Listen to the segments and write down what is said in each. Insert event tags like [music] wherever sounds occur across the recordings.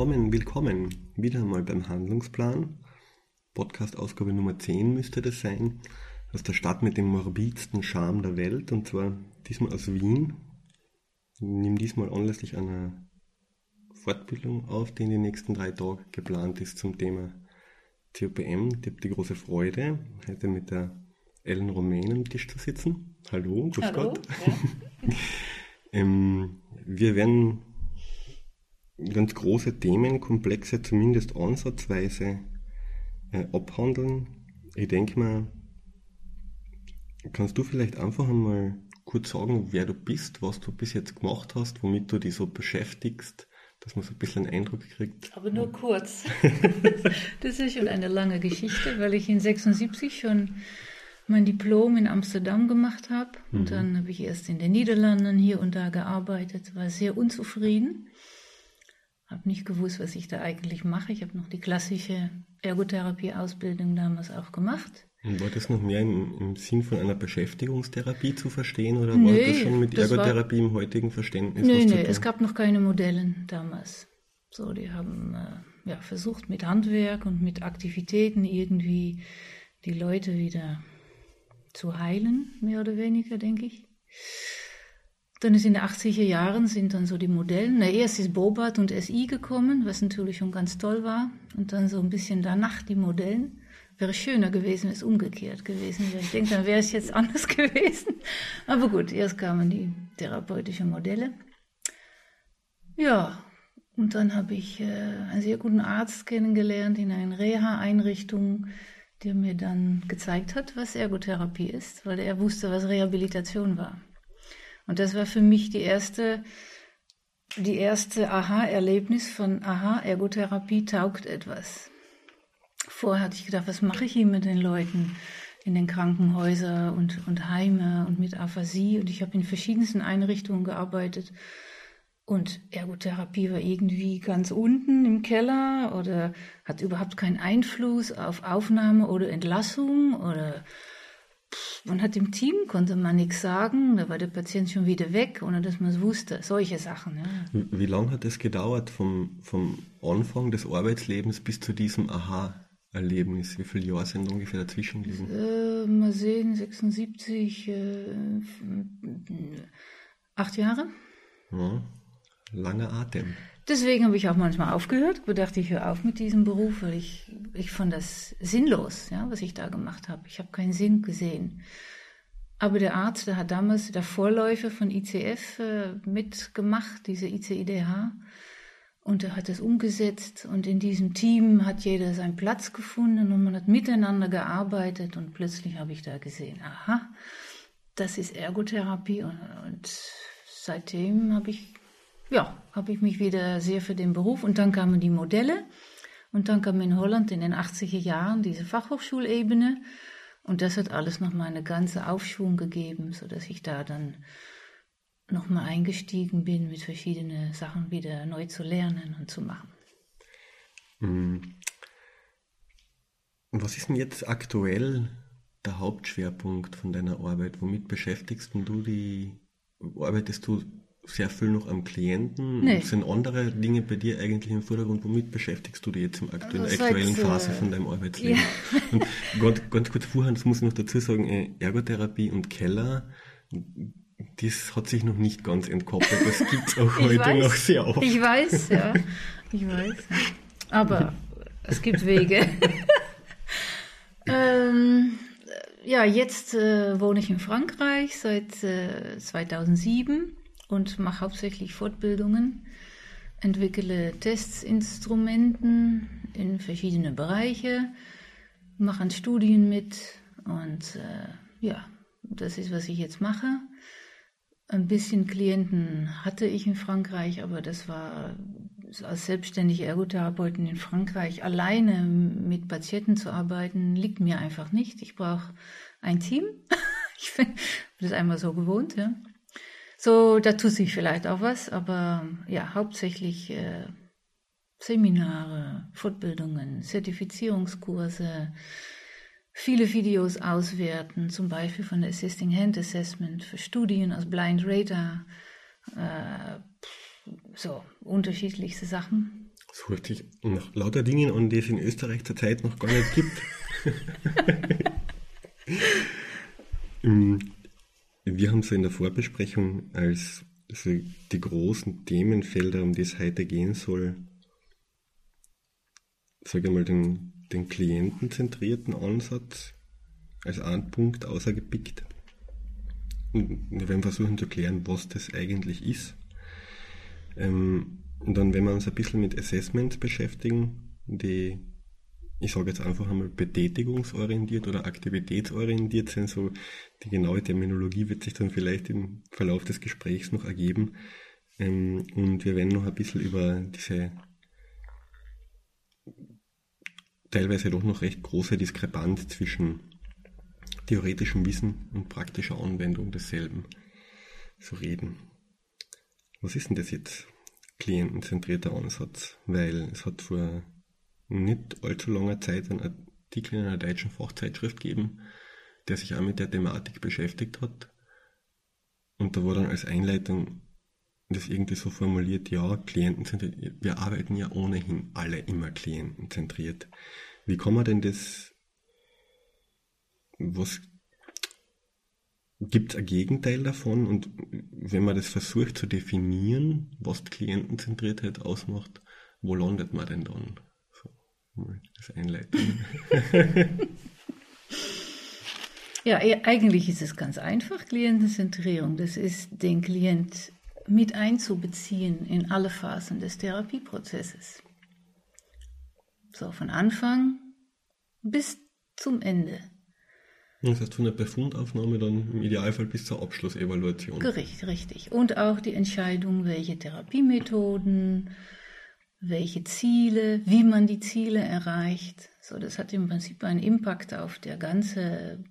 willkommen, willkommen. Wieder einmal beim Handlungsplan. Podcast-Ausgabe Nummer 10 müsste das sein. Aus der Stadt mit dem morbidsten Charme der Welt und zwar diesmal aus Wien. Ich nehme diesmal anlässlich einer Fortbildung auf, die in den nächsten drei Tagen geplant ist zum Thema COPM. Ich habe die große Freude, heute mit der Ellen Romain am Tisch zu sitzen. Hallo, grüß Hallo, Gott. ja. [laughs] Ähm, wir werden ganz große Themenkomplexe zumindest ansatzweise äh, abhandeln. Ich denke mal, kannst du vielleicht einfach einmal kurz sagen, wer du bist, was du bis jetzt gemacht hast, womit du dich so beschäftigst, dass man so ein bisschen einen Eindruck kriegt. Aber nur kurz. [laughs] das ist schon eine lange Geschichte, weil ich in 76 schon mein Diplom in Amsterdam gemacht habe. Und dann habe ich erst in den Niederlanden hier und da gearbeitet, war sehr unzufrieden. Habe nicht gewusst, was ich da eigentlich mache. Ich habe noch die klassische Ergotherapie-Ausbildung damals auch gemacht. Und war das noch mehr im, im Sinn von einer Beschäftigungstherapie zu verstehen oder war Nee, das schon mit das war- Ergotherapie im heutigen Verständnis Nee, zu nee, es gab noch keine Modellen damals. So, die haben äh, ja, versucht mit Handwerk und mit Aktivitäten irgendwie die Leute wieder zu heilen, mehr oder weniger, denke ich. Dann ist in den 80er Jahren sind dann so die Modellen. Na, erst ist Bobat und SI gekommen, was natürlich schon ganz toll war. Und dann so ein bisschen danach die Modellen. Wäre schöner gewesen, wenn es umgekehrt gewesen wäre. Ich denke, dann wäre es jetzt anders [laughs] gewesen. Aber gut, erst kamen die therapeutischen Modelle. Ja, und dann habe ich äh, einen sehr guten Arzt kennengelernt in einer Reha-Einrichtung, der mir dann gezeigt hat, was Ergotherapie ist, weil er wusste, was Rehabilitation war. Und das war für mich die erste, die erste Aha-Erlebnis von Aha, Ergotherapie taugt etwas. Vorher hatte ich gedacht, was mache ich hier mit den Leuten in den Krankenhäusern und, und Heime und mit Aphasie. Und ich habe in verschiedensten Einrichtungen gearbeitet. Und Ergotherapie war irgendwie ganz unten im Keller oder hat überhaupt keinen Einfluss auf Aufnahme oder Entlassung oder man hat im Team, konnte man nichts sagen, da war der Patient schon wieder weg, ohne dass man es wusste. Solche Sachen. Ja. Wie wie lange hat es gedauert vom, vom Anfang des Arbeitslebens bis zu diesem Aha-Erlebnis? Wie viele Jahre sind ungefähr dazwischen gewesen? Äh, mal sehen, 76, äh, acht Jahre. Ja, langer Atem. Deswegen habe ich auch manchmal aufgehört, bedachte ich höre auf mit diesem Beruf, weil ich, ich fand das sinnlos, ja, was ich da gemacht habe. Ich habe keinen Sinn gesehen. Aber der Arzt, der hat damals der Vorläufer von ICF äh, mitgemacht, diese ICIDH, und er hat das umgesetzt und in diesem Team hat jeder seinen Platz gefunden und man hat miteinander gearbeitet und plötzlich habe ich da gesehen, aha, das ist Ergotherapie und, und seitdem habe ich ja, habe ich mich wieder sehr für den Beruf und dann kamen die Modelle und dann kam in Holland in den 80er Jahren diese Fachhochschulebene und das hat alles nochmal eine ganze Aufschwung gegeben, sodass ich da dann nochmal eingestiegen bin, mit verschiedenen Sachen wieder neu zu lernen und zu machen. Mhm. Und Was ist denn jetzt aktuell der Hauptschwerpunkt von deiner Arbeit? Womit beschäftigst du die? Arbeitest du sehr viel noch am Klienten? Nee. Sind andere Dinge bei dir eigentlich im Vordergrund? Womit beschäftigst du dich jetzt im aktuellen, Also aktuellen Phase äh, von deinem Arbeitsleben? [laughs] Und ganz, ganz kurz vorher, das muss ich noch dazu sagen, äh, Ergotherapie und Keller, das hat sich noch nicht ganz entkoppelt. Das gibt es auch [laughs] heute weiß. noch sehr oft. Ich weiß, ja, ich weiß. Ja. Aber es gibt Wege. [laughs] ähm, ja, jetzt äh, wohne ich in Frankreich seit äh, 2007 und mache hauptsächlich Fortbildungen, entwickle Tests, Instrumenten in verschiedene Bereiche, mache an Studien mit und äh, ja, das ist, was ich jetzt mache. Ein bisschen Klienten hatte ich in Frankreich, aber das war als selbstständige Ergotherapeutin in Frankreich alleine mit Patienten zu arbeiten, liegt mir einfach nicht. Ich brauche ein Team. [laughs] ich bin das einmal so gewohnt, ja. So, da tut sich vielleicht auch was, aber ja, hauptsächlich äh, Seminare, Fortbildungen, Zertifizierungskurse, viele Videos auswerten, zum Beispiel von der Assisting Hand Assessment für Studien aus Blind Radar, äh, so unterschiedlichste Sachen. Hört sich nach lauter Dingen an, die es in Österreich zurzeit noch gar nicht gibt. [laughs] [laughs] Wir haben so in der Vorbesprechung als also die großen Themenfelder, um die es heute gehen soll, sage ich mal, den, den klientenzentrierten Ansatz als einen Punkt außergepickt. Und wir werden versuchen zu klären, was das eigentlich ist. Ähm, und dann werden wir uns ein bisschen mit Assessments beschäftigen, die, ich sage jetzt einfach einmal, betätigungsorientiert oder aktivitätsorientiert sind. So die genaue Terminologie wird sich dann vielleicht im Verlauf des Gesprächs noch ergeben. Ähm, und wir werden noch ein bisschen über diese teilweise doch noch recht große Diskrepanz zwischen theoretischem Wissen und praktischer Anwendung desselben zu reden. Was ist denn das jetzt? Klientenzentrierter Ansatz, weil es hat vor nicht allzu langer Zeit einen Artikel in einer deutschen Fachzeitschrift gegeben, der sich auch mit der Thematik beschäftigt hat. Und da war dann als Einleitung das irgendwie so formuliert, ja, klientenzentriert, wir arbeiten ja ohnehin alle immer klientenzentriert. Wie kann man denn das, was gibt es ein Gegenteil davon? Und wenn man das versucht zu definieren, was Klientenzentriertheit ausmacht, wo landet man denn dann? So, das Einleiten. [laughs] ja, e-, eigentlich ist es ganz einfach, Klientenzentrierung. Das ist, den Klient mit einzubeziehen in alle Phasen des Therapieprozesses. So, von Anfang bis zum Ende. Das heißt von der Befundaufnahme dann im Idealfall bis zur Abschlussevaluation. Richtig, richtig. Und auch die Entscheidung, welche Therapiemethoden, welche Ziele, wie man die Ziele erreicht. So, das hat im Prinzip einen Impact auf der ganze,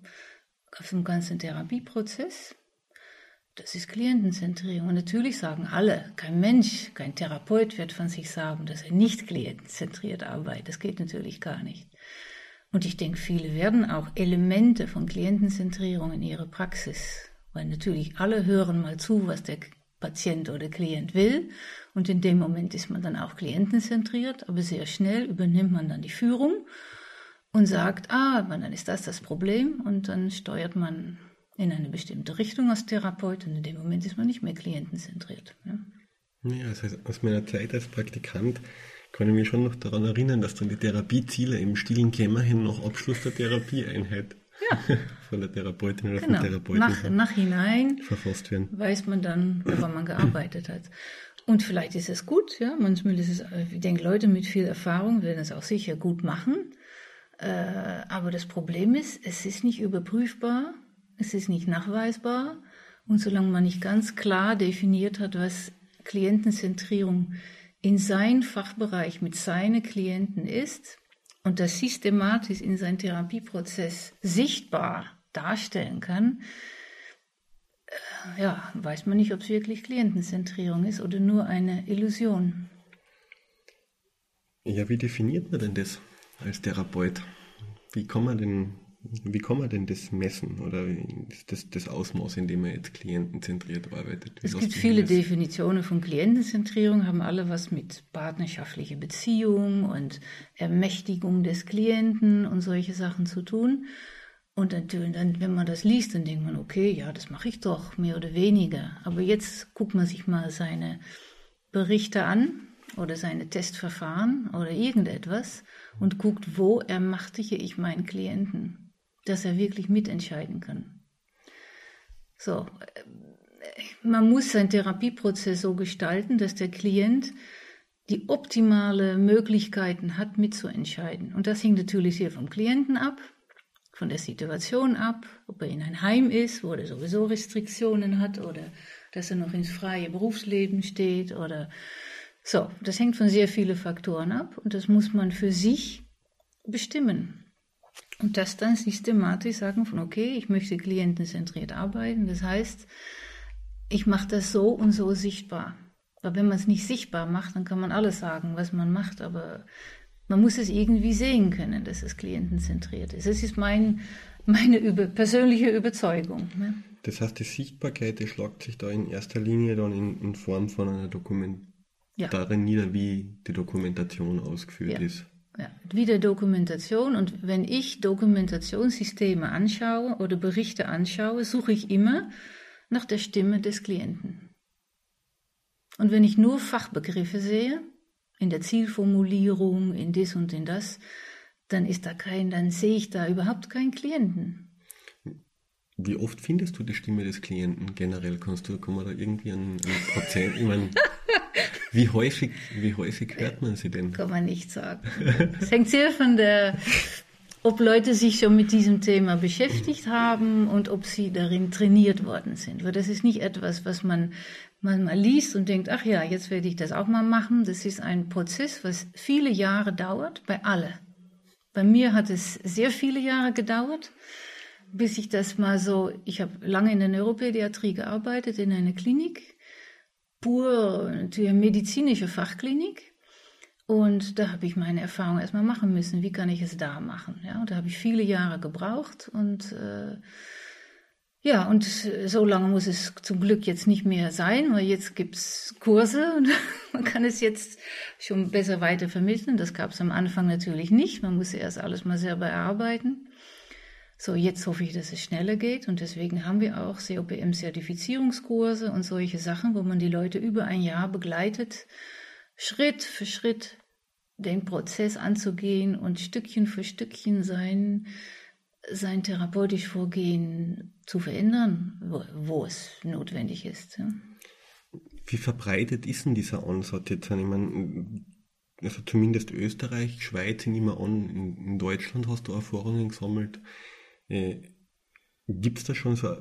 auf den ganzen Therapieprozess. Das ist Klientenzentrierung. Und natürlich sagen alle, kein Mensch, kein Therapeut wird von sich sagen, dass er nicht klientenzentriert arbeitet. Das geht natürlich gar nicht. Und ich denke, viele werden auch Elemente von Klientenzentrierung in ihre Praxis, weil natürlich alle hören mal zu, was der Patient oder Klient will. Und in dem Moment ist man dann auch klientenzentriert, aber sehr schnell übernimmt man dann die Führung und sagt, ah, dann ist das das Problem und dann steuert man in eine bestimmte Richtung als Therapeut und in dem Moment ist man nicht mehr klientenzentriert. Ja, ja heißt, aus meiner Zeit als Praktikant kann ich mich schon noch daran erinnern, dass dann die Therapieziele im stillen Kämmerchen nach Abschluss der Therapieeinheit ja. [laughs] von der Therapeutin oder genau. vom Therapeuten nach, nachhinein verfasst werden. weiß man dann, woran man gearbeitet hat. Und vielleicht ist es gut, ja, manchmal ist es, ich denke, Leute mit viel Erfahrung werden es auch sicher gut machen. Äh, aber das Problem ist, es ist nicht überprüfbar, es ist nicht nachweisbar. Und solange man nicht ganz klar definiert hat, was Klientenzentrierung in sein Fachbereich mit seinen Klienten ist und das systematisch in seinem Therapieprozess sichtbar darstellen kann, äh, ja, weiß man nicht, ob es wirklich Klientenzentrierung ist oder nur eine Illusion. Ja, wie definiert man denn das als Therapeut? Wie kann man denn wie kann man denn das messen oder das, das Ausmaß, in dem man jetzt klientenzentriert arbeitet? Wie es gibt viele das? Definitionen von Klientenzentrierung, haben alle was mit partnerschaftlicher Beziehung und Ermächtigung des Klienten und solche Sachen zu tun. Und natürlich, dann, wenn man das liest, dann denkt man, okay, ja, das mache ich doch, mehr oder weniger. Aber jetzt guckt man sich mal seine Berichte an oder seine Testverfahren oder irgendetwas und guckt, wo ermachtige ich meinen Klienten dass er wirklich mitentscheiden kann. So, man muss seinen Therapieprozess so gestalten, dass der Klient die optimale Möglichkeiten hat, mitzuentscheiden. Und das hängt natürlich hier vom Klienten ab, von der Situation ab, ob er in ein Heim ist, wo er sowieso Restriktionen hat oder dass er noch ins freie Berufsleben steht oder so. Das hängt von sehr vielen Faktoren ab und das muss man für sich bestimmen. Und das dann systematisch sagen von, okay, ich möchte klientenzentriert arbeiten. Das heißt, ich mache das so und so sichtbar. Weil wenn man es nicht sichtbar macht, dann kann man alles sagen, was man macht, aber man muss es irgendwie sehen können, dass es klientenzentriert ist. Das ist mein, meine über, persönliche Überzeugung. Ne? Das heißt, die Sichtbarkeit, die schlagt sich da in erster Linie dann in, in Form von einer Dokument ja. darin nieder, wie die Dokumentation ausgeführt ja. ist. Ja, wie der Dokumentation. Und wenn ich Dokumentationssysteme anschaue oder Berichte anschaue, suche ich immer nach der Stimme des Klienten. Und wenn ich nur Fachbegriffe sehe, in der Zielformulierung, in das und in das, dann ist da kein, dann sehe ich da überhaupt keinen Klienten. Wie oft findest du die Stimme des Klienten generell? Kannst du, kann man da irgendwie einen, einen Prozent, ich meine, [laughs] wie häufig, wie häufig hört man sie denn? Kann man nicht sagen. Es hängt sehr von der, ob Leute sich schon mit diesem Thema beschäftigt haben und ob sie darin trainiert worden sind. Weil das ist nicht etwas, was man, man mal liest und denkt, ach ja, jetzt werde ich das auch mal machen. Das ist ein Prozess, was viele Jahre dauert, bei alle. Bei mir hat es sehr viele Jahre gedauert bis ich das mal so, ich habe lange in der Neuropädiatrie gearbeitet, in einer Klinik, pur natürlich medizinische Fachklinik. Und da habe ich meine Erfahrung erstmal machen müssen. Wie kann ich es da machen? Ja, und da habe ich viele Jahre gebraucht und äh, ja, und so lange muss es zum Glück jetzt nicht mehr sein, weil jetzt gibt's Kurse und [laughs] man kann es jetzt schon besser weiter vermitteln. Das gab es am Anfang natürlich nicht. Man musste erst alles mal selber erarbeiten. So, jetzt hoffe ich, dass es schneller geht und deswegen haben wir auch COPM-Zertifizierungskurse und solche Sachen, wo man die Leute über ein Jahr begleitet, Schritt für Schritt den Prozess anzugehen und Stückchen für Stückchen sein, sein therapeutisch Vorgehen zu verändern, wo, wo es notwendig ist. Wie verbreitet ist denn dieser Ansatz jetzt? Ich meine, also zumindest Österreich, Schweiz sind immer an, in, in Deutschland hast du Erfahrungen gesammelt. Äh, Gibt es da schon so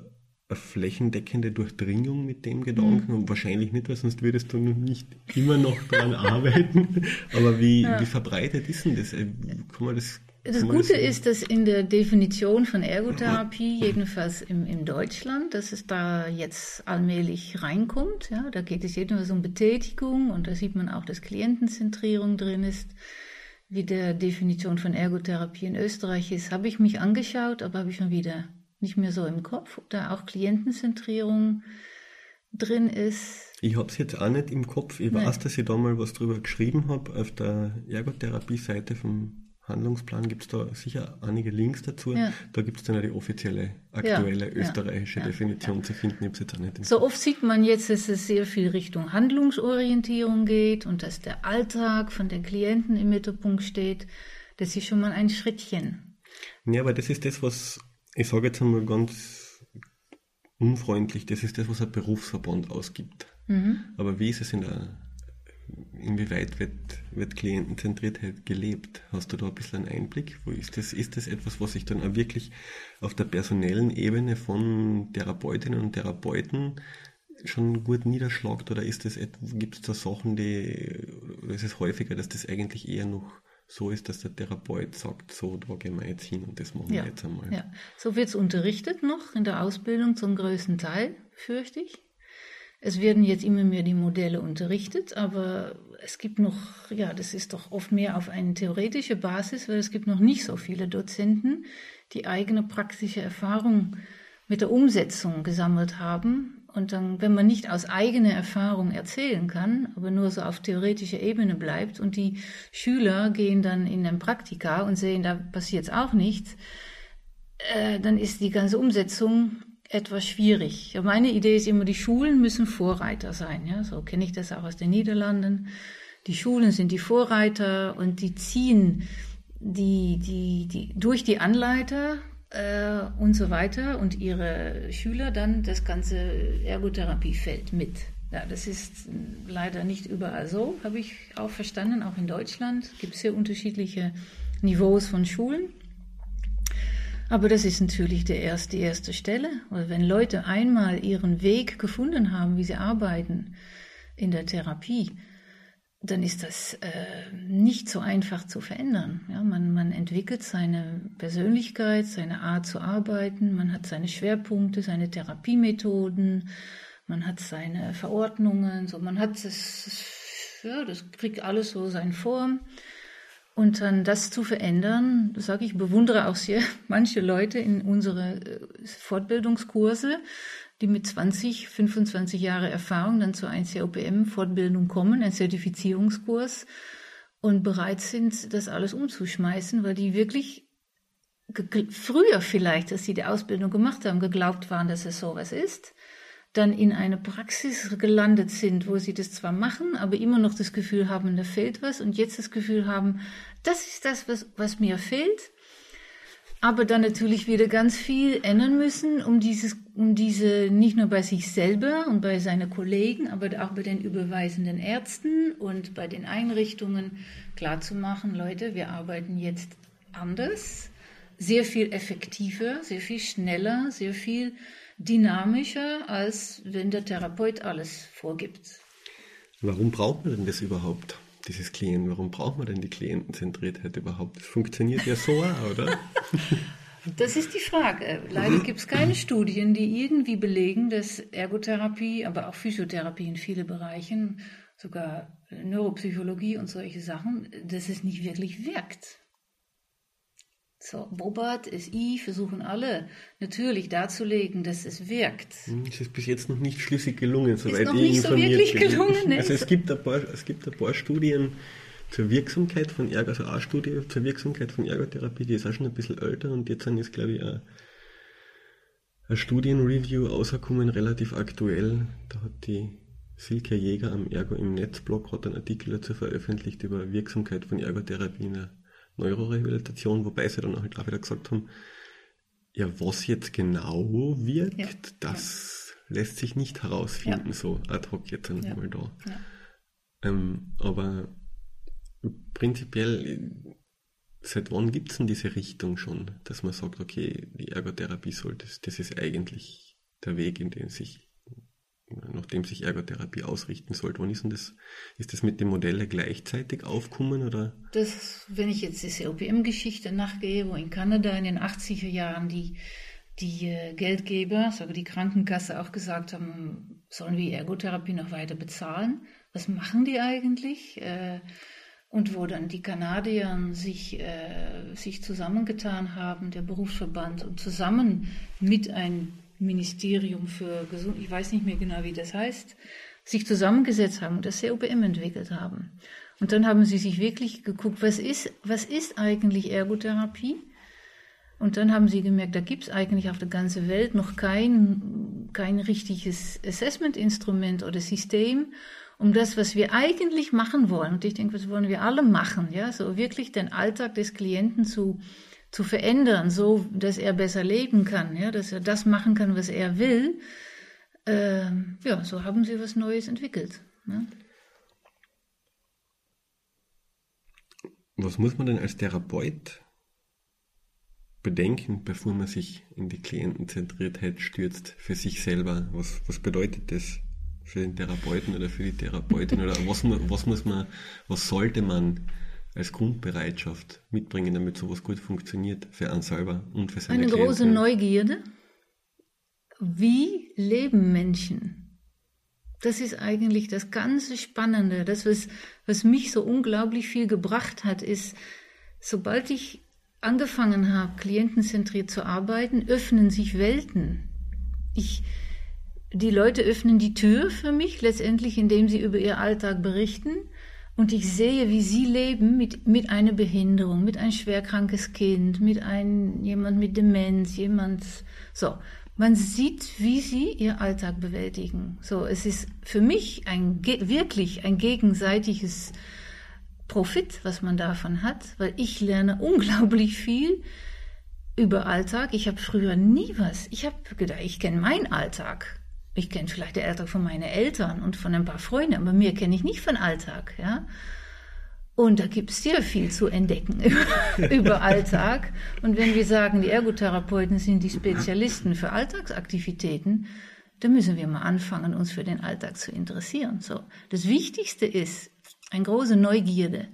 eine flächendeckende Durchdringung mit dem Gedanken? Mhm. Wahrscheinlich nicht, weil sonst würdest du nicht immer noch daran arbeiten. Aber wie, ja. wie verbreitet ist denn das? Äh, kann man das das Gute ist, dass in der Definition von Ergotherapie, jedenfalls im, in Deutschland, dass es da jetzt allmählich reinkommt. Ja, da geht es jedenfalls um Betätigung und da sieht man auch, dass Klientenzentrierung drin ist wie der Definition von Ergotherapie in Österreich ist, habe ich mich angeschaut, aber habe ich schon wieder nicht mehr so im Kopf, ob da auch Klientenzentrierung drin ist. Ich habe es jetzt auch nicht im Kopf. Ich Nein. weiß, dass ich da mal was drüber geschrieben habe auf der Ergotherapie-Seite vom Handlungsplan gibt es da sicher einige Links dazu. Ja. Da gibt es dann ja die offizielle, aktuelle ja, österreichische ja, Definition zu finden. Ich jetzt auch nicht so oft sieht man jetzt, dass es sehr viel Richtung Handlungsorientierung geht und dass der Alltag von den Klienten im Mittelpunkt steht. Das ist schon mal ein Schrittchen. Ja, aber das ist das, was, ich sage jetzt einmal ganz unfreundlich, das ist das, was ein Berufsverband ausgibt. Mhm. Aber wie ist es in der inwieweit wird, wird Klientenzentriertheit gelebt? Hast du da ein bisschen einen Einblick? Wo ist das, ist das etwas, was sich dann auch wirklich auf der personellen Ebene von Therapeutinnen und Therapeuten schon gut niederschlagt oder ist das, gibt es da Sachen, die, oder ist es häufiger, dass das eigentlich eher noch so ist, dass der Therapeut sagt, so, da gehen wir jetzt hin und das machen ja, wir jetzt einmal. Ja, so wird es unterrichtet noch in der Ausbildung zum größten Teil, fürchte ich. Es werden jetzt immer mehr die Modelle unterrichtet, aber es gibt noch, ja, das ist doch oft mehr auf eine theoretische Basis, weil es gibt noch nicht so viele Dozenten, die eigene praktische Erfahrung mit der Umsetzung gesammelt haben. Und dann, wenn man nicht aus eigener Erfahrung erzählen kann, aber nur so auf theoretischer Ebene bleibt und die Schüler gehen dann in den Praktika und sehen, da passiert auch nichts, äh, dann ist die ganze Umsetzung etwas schwierig. Meine Idee ist immer, die Schulen müssen Vorreiter sein. Ja? So kenne ich das auch aus den Niederlanden. Die Schulen sind die Vorreiter und die ziehen die, die, die, durch die Anleiter äh, und so weiter und ihre Schüler dann das ganze Ergotherapiefeld mit. Ja, das ist leider nicht überall so, habe ich auch verstanden. Auch in Deutschland gibt es sehr unterschiedliche Niveaus von Schulen. Aber das ist natürlich der erste, die erste Stelle. Weil wenn Leute einmal ihren Weg gefunden haben, wie sie arbeiten in der Therapie, dann ist das äh, nicht so einfach zu verändern. Ja, man, man entwickelt seine Persönlichkeit, seine Art zu arbeiten, man hat seine Schwerpunkte, seine Therapiemethoden, man hat seine Verordnungen, so man hat das, ja, das kriegt alles so seine Form. Und dann das zu verändern, sage ich, bewundere auch sehr [laughs] manche Leute in unsere äh, Fortbildungskurse, die mit 20, 25 Jahre Erfahrung dann zu einer COPM-Fortbildung kommen, ein Zertifizierungskurs und bereit sind, das alles umzuschmeißen, weil die wirklich früher vielleicht, dass sie die Ausbildung gemacht haben, geglaubt waren, dass es sowas ist, dann in eine Praxis gelandet sind, wo sie das zwar machen, aber immer noch das Gefühl haben, da fehlt was und jetzt das Gefühl haben, das ist das, was, was mir fehlt aber dann natürlich wieder ganz viel ändern müssen, um dieses, um diese nicht nur bei sich selber und bei seinen Kollegen, aber auch bei den überweisenden Ärzten und bei den Einrichtungen klarzumachen, Leute, wir arbeiten jetzt anders, sehr viel effektiver, sehr viel schneller, sehr viel dynamischer, als wenn der Therapeut alles vorgibt. Warum braucht man denn das überhaupt? Dieses Klient? Warum braucht man denn die Klientenzentriertheit überhaupt? Das funktioniert ja so oder? [laughs] Das ist die Frage. Leider gibt es keine Studien, die irgendwie belegen, dass Ergotherapie, aber auch Physiotherapie in vielen Bereichen, sogar Neuropsychologie und solche Sachen, dass es nicht wirklich wirkt. So, Bobart, SI versuchen alle natürlich darzulegen, dass es wirkt. Hm, es ist bis jetzt noch nicht schlüssig gelungen, soweit ist noch ich nicht so wirklich bin. gelungen. Ne? Also es gibt, ein paar, es gibt ein paar Studien zur Wirksamkeit von Ergo, also eine Studie zur Wirksamkeit von Ergotherapie, die ist auch schon ein bisschen älter und jetzt ist, glaube ich, ein, ein Studienreview rausgekommen, relativ aktuell. Da hat die Silke Jäger am Ergo im Netzblog einen Artikel dazu veröffentlicht über Wirksamkeit von Ergotherapie in der Neurorehabilitation, wobei sie dann halt auch wieder gesagt haben, ja, was jetzt genau wirkt, ja. das ja. lässt sich nicht herausfinden, ja. so ad hoc jetzt einmal da. Ähm, aber prinzipiell, seit wann gibt es denn diese Richtung schon, dass man sagt, okay, die Ergotherapie sollte, das ist eigentlich der Weg, in den sich nachdem sich Ergotherapie ausrichten sollte. Wann ist denn das? Ist das mit den Modellen gleichzeitig aufkommen oder? Das, wenn ich jetzt die COPM-Geschichte nachgehe, wo in Kanada in den 80er Jahren die, die äh, Geldgeber, sogar die Krankenkasse auch gesagt haben, sollen wir Ergotherapie noch weiter bezahlen? Was machen die eigentlich? Äh, und wo dann die Kanadier sich, äh, sich zusammengetan haben, der Berufsverband, und zusammen mit einem Ministerium für Gesundheit, ich weiß nicht mehr genau, wie das heißt, sich zusammengesetzt haben und das COPM entwickelt haben. Und dann haben sie sich wirklich geguckt, was ist, was ist eigentlich Ergotherapie? Und dann haben sie gemerkt, da gibt es eigentlich auf der ganzen Welt noch kein, kein richtiges Assessment-Instrument oder System, um das, was wir eigentlich machen wollen. Und ich denke, was wollen wir alle machen, ja, so wirklich den Alltag des Klienten zu zu verändern, so dass er besser leben kann, ja, dass er das machen kann, was er will. Ähm, ja, so haben sie was Neues entwickelt. Ne? Was muss man denn als Therapeut bedenken, bevor man sich in die Klientenzentriertheit stürzt, für sich selber? Was, was bedeutet das für den Therapeuten oder für die Therapeutin? Oder was, was muss man, was sollte man als Grundbereitschaft mitbringen, damit sowas gut funktioniert für einen selber und für seine Eine Klienten. große Neugierde. Wie leben Menschen? Das ist eigentlich das ganze Spannende. Das, was, was mich so unglaublich viel gebracht hat, ist, sobald ich angefangen habe, klientenzentriert zu arbeiten, öffnen sich Welten. Ich, die Leute öffnen die Tür für mich letztendlich, indem sie über ihr Alltag berichten. Und ich sehe, wie sie leben mit, mit einer Behinderung, mit ein schwerkrankes Kind, mit einem, jemand mit Demenz, jemand, so. Man sieht, wie sie ihr Alltag bewältigen. So, es ist für mich ein, wirklich ein gegenseitiges Profit, was man davon hat, weil ich lerne [laughs] unglaublich viel über Alltag. Ich habe früher nie was. Ich habe gedacht, ich kenne meinen Alltag. Ich kenne vielleicht den Alltag von meinen Eltern und von ein paar Freunden, aber mir kenne ich nicht von Alltag, ja. Und da gibt es sehr viel zu entdecken [laughs] über Alltag. Und wenn wir sagen, die Ergotherapeuten sind die Spezialisten für Alltagsaktivitäten, dann müssen wir mal anfangen, uns für den Alltag zu interessieren. So. Das Wichtigste ist eine große Neugierde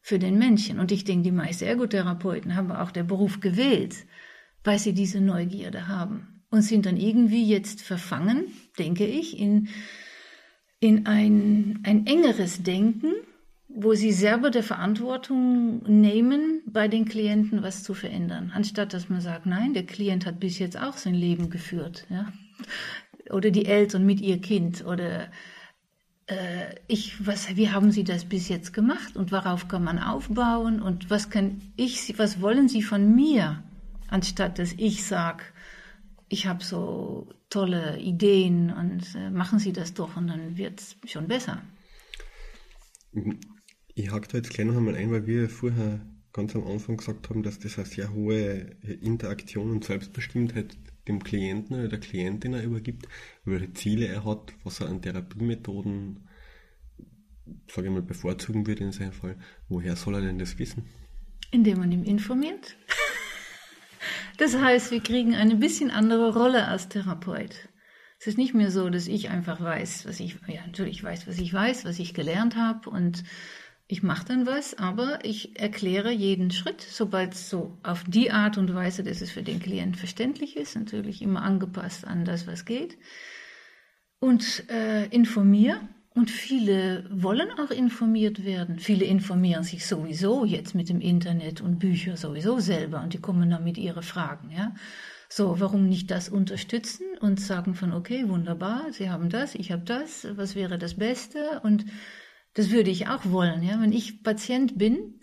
für den Menschen. Und ich denke, die meisten Ergotherapeuten haben auch den Beruf gewählt, weil sie diese Neugierde haben und sind dann irgendwie jetzt verfangen, denke ich, in, in ein, ein engeres Denken, wo sie selber der Verantwortung nehmen, bei den Klienten was zu verändern, anstatt dass man sagt, nein, der Klient hat bis jetzt auch sein Leben geführt. Ja? oder die Eltern mit ihr Kind oder äh, ich, was, wie haben Sie das bis jetzt gemacht und worauf kann man aufbauen und was kann ich, was wollen Sie von mir, anstatt dass ich sage, ich habe so tolle Ideen und äh, machen Sie das doch und dann wird es schon besser. Ich hake da jetzt gleich noch einmal ein, weil wir vorher ganz am Anfang gesagt haben, dass das eine sehr hohe Interaktion und Selbstbestimmtheit dem Klienten oder der Klientin er übergibt, welche Ziele er hat, was er an Therapiemethoden, sage ich mal, bevorzugen würde in seinem Fall. Woher soll er denn das wissen? Indem man ihm informiert. [laughs] Das heißt, wir kriegen eine bisschen andere Rolle als Therapeut. Es ist nicht mehr so, dass ich einfach weiß, was ich, ja, natürlich weiß, was ich weiß, was ich gelernt habe und ich mache dann was, aber ich erkläre jeden Schritt, sobald es so auf die Art und Weise, dass es für den Klienten verständlich ist, natürlich immer angepasst an das, was geht. Und äh, informiere. Und viele wollen auch informiert werden. Viele informieren sich sowieso jetzt mit dem Internet und Bücher sowieso selber und die kommen dann mit ihren Fragen. Ja? So, warum nicht das unterstützen und sagen von, okay, wunderbar, Sie haben das, ich habe das, was wäre das Beste? Und das würde ich auch wollen. Ja? Wenn ich Patient bin,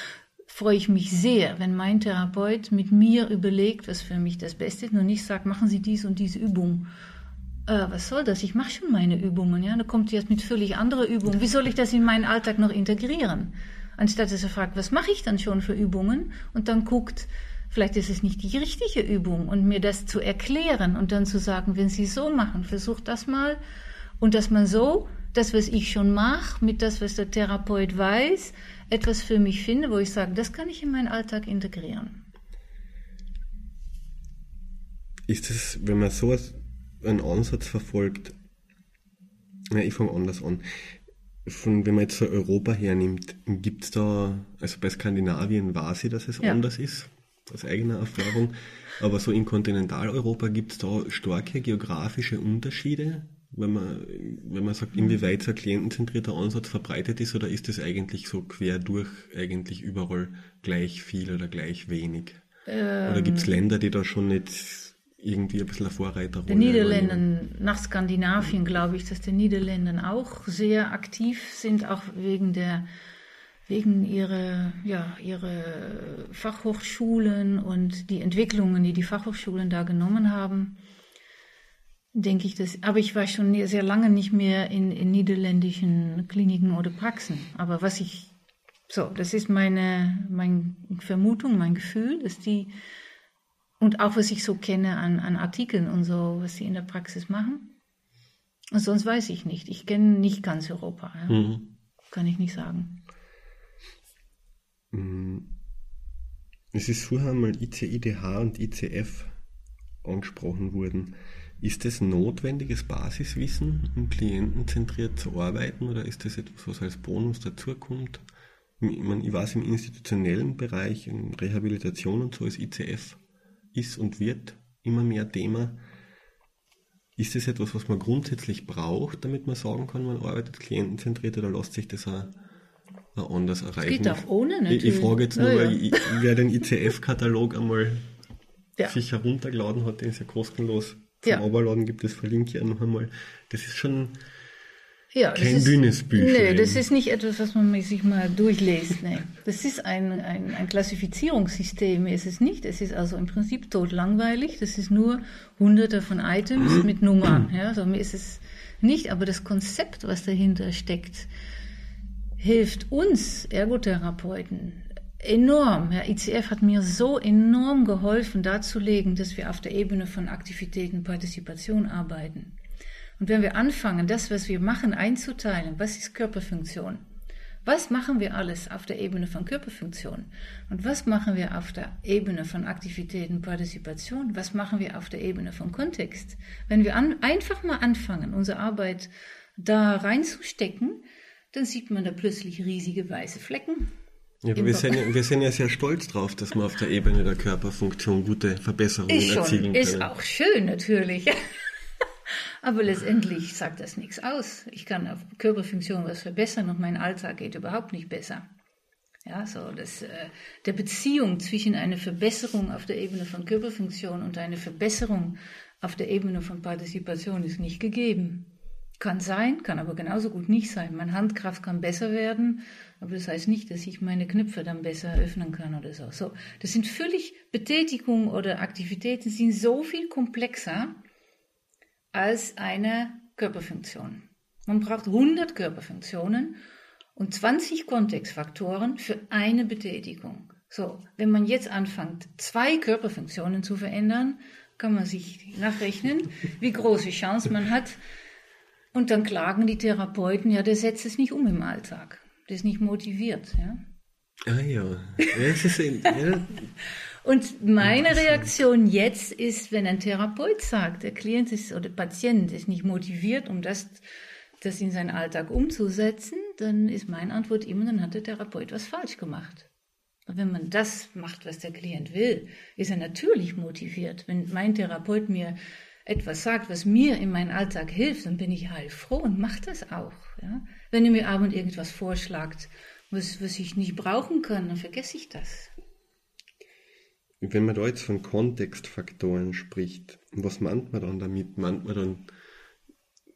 [laughs] freue ich mich sehr, wenn mein Therapeut mit mir überlegt, was für mich das Beste ist und nicht sagt, machen Sie dies und diese Übung. Äh, was soll das? Ich mache schon meine Übungen. Ja? Da kommt jetzt mit völlig anderen Übungen. Wie soll ich das in meinen Alltag noch integrieren? Anstatt dass er fragt, was mache ich dann schon für Übungen? Und dann guckt, vielleicht ist es nicht die richtige Übung und mir das zu erklären und dann zu sagen, wenn Sie so machen, versucht das mal und dass man so das, was ich schon mache, mit das, was der Therapeut weiß, etwas für mich finde, wo ich sage, das kann ich in meinen Alltag integrieren. Ist es, wenn man so einen Ansatz verfolgt, ja, ich fange anders an. Von, wenn man jetzt so Europa hernimmt, gibt es da, also bei Skandinavien weiß ich, dass es ja. anders ist, aus eigener Erfahrung, aber so in Kontinentaleuropa gibt es da starke geografische Unterschiede wenn man, wenn man sagt, inwieweit so ein klientenzentrierter Ansatz verbreitet ist oder ist es eigentlich so quer durch eigentlich überall gleich viel oder gleich wenig? Ähm, oder gibt es Länder, die da schon nicht irgendwie ein bisschen eine Vorreiterrolle Die Niederländern, nach Skandinavien glaube ich, dass die Niederländer auch sehr aktiv sind, auch wegen der wegen ihrer, ja, ihre Fachhochschulen und die Entwicklungen, die die Fachhochschulen da genommen haben denke ich das. Aber ich war schon sehr lange nicht mehr in, in niederländischen Kliniken oder Praxen. Aber was ich, so, das ist meine, meine Vermutung, mein Gefühl, dass die, und auch was ich so kenne an, an Artikeln und so, was sie in der Praxis machen. Und sonst weiß ich nicht. Ich kenne nicht ganz Europa. Ja. Mhm. Kann ich nicht sagen. Mhm. Es ist vorher mal ICIDH und ICF angesprochen worden. Ist das notwendiges Basiswissen, um klientenzentriert zu arbeiten oder ist das etwas, was als Bonus dazukommt? Ich, meine, ich weiß, im institutionellen Bereich, in Rehabilitation und so ist ICF ist und wird immer mehr Thema. Ist das etwas, was man grundsätzlich braucht, damit man sagen kann, man arbeitet klientenzentriert oder lässt sich das auch, auch anders erreichen? geht auch ohne natürlich. Ich, ich frage jetzt nur, ja, ja. Ich, wer den ICF-Katalog einmal ja. sich heruntergeladen hat, den ist ja kostenlos zum ja. Overladen gibt es, verlinke ich noch einmal. Das ist schon ja, kein ist, dünnes Büchlein. Nee, das ist nicht etwas, was man sich mal durchliest. Nee. Das ist ein, ein, ein Klassifizierungssystem, ist es nicht. Es ist also im Prinzip totlangweilig. Das ist nur hunderte von Items mit Nummern. Ja, so mir ist es nicht, aber das Konzept, was dahinter steckt, hilft uns Ergotherapeuten enorm. Ja, ICF hat mir so enorm geholfen, darzulegen, dass wir auf der Ebene von Aktivitäten und Partizipation arbeiten. Und wenn wir anfangen, das, was wir machen, einzuteilen, was ist Körperfunktion? Was machen wir alles auf der Ebene von Körperfunktion? Und was machen wir auf der Ebene von Aktivitäten Partizipation? Was machen wir auf der Ebene von Kontext? Wenn wir an, einfach mal anfangen, unsere Arbeit da reinzustecken, dann sieht man da plötzlich riesige weiße Flecken ja, wir, sind ja, wir sind ja sehr stolz drauf, dass wir auf der Ebene der Körperfunktion gute Verbesserungen ist schon, erzielen können. Ist auch schön natürlich. Aber letztendlich sagt das nichts aus. Ich kann auf Körperfunktion was verbessern und mein Alltag geht überhaupt nicht besser. Ja, so das, äh, der Beziehung zwischen einer Verbesserung auf der Ebene von Körperfunktion und einer Verbesserung auf der Ebene von Partizipation ist nicht gegeben. Kann sein, kann aber genauso gut nicht sein. Meine Handkraft kann besser werden, aber das heißt nicht, dass ich meine Knöpfe dann besser öffnen kann oder so. So, das sind völlig Betätigungen oder Aktivitäten sind so viel komplexer als eine Körperfunktion. Man braucht 100 Körperfunktionen und 20 Kontextfaktoren für eine Betätigung. So, wenn man jetzt anfängt, zwei Körperfunktionen zu verändern, kann man sich nachrechnen, wie große Chance man hat. Und dann klagen die Therapeuten, ja, der setzt es nicht um im Alltag. Der ist nicht motiviert, ja. Ah ja. ja, ist ja. [laughs] Und meine Reaktion jetzt ist, wenn ein Therapeut sagt, der Klient ist oder der Patient ist nicht motiviert, um das, das in seinen Alltag umzusetzen, dann ist meine Antwort immer, dann hat der Therapeut was falsch gemacht. Und wenn man das macht, was der Klient will, ist er natürlich motiviert. Wenn mein Therapeut mir etwas sagt, was mir in meinem Alltag hilft, dann bin ich heilfroh und mache das auch. Ja? Wenn er mir abend irgendwas vorschlägt, was, was ich nicht brauchen kann, dann vergesse ich das. Wenn man da jetzt von Kontextfaktoren spricht, was meint man dann damit? Meint man dann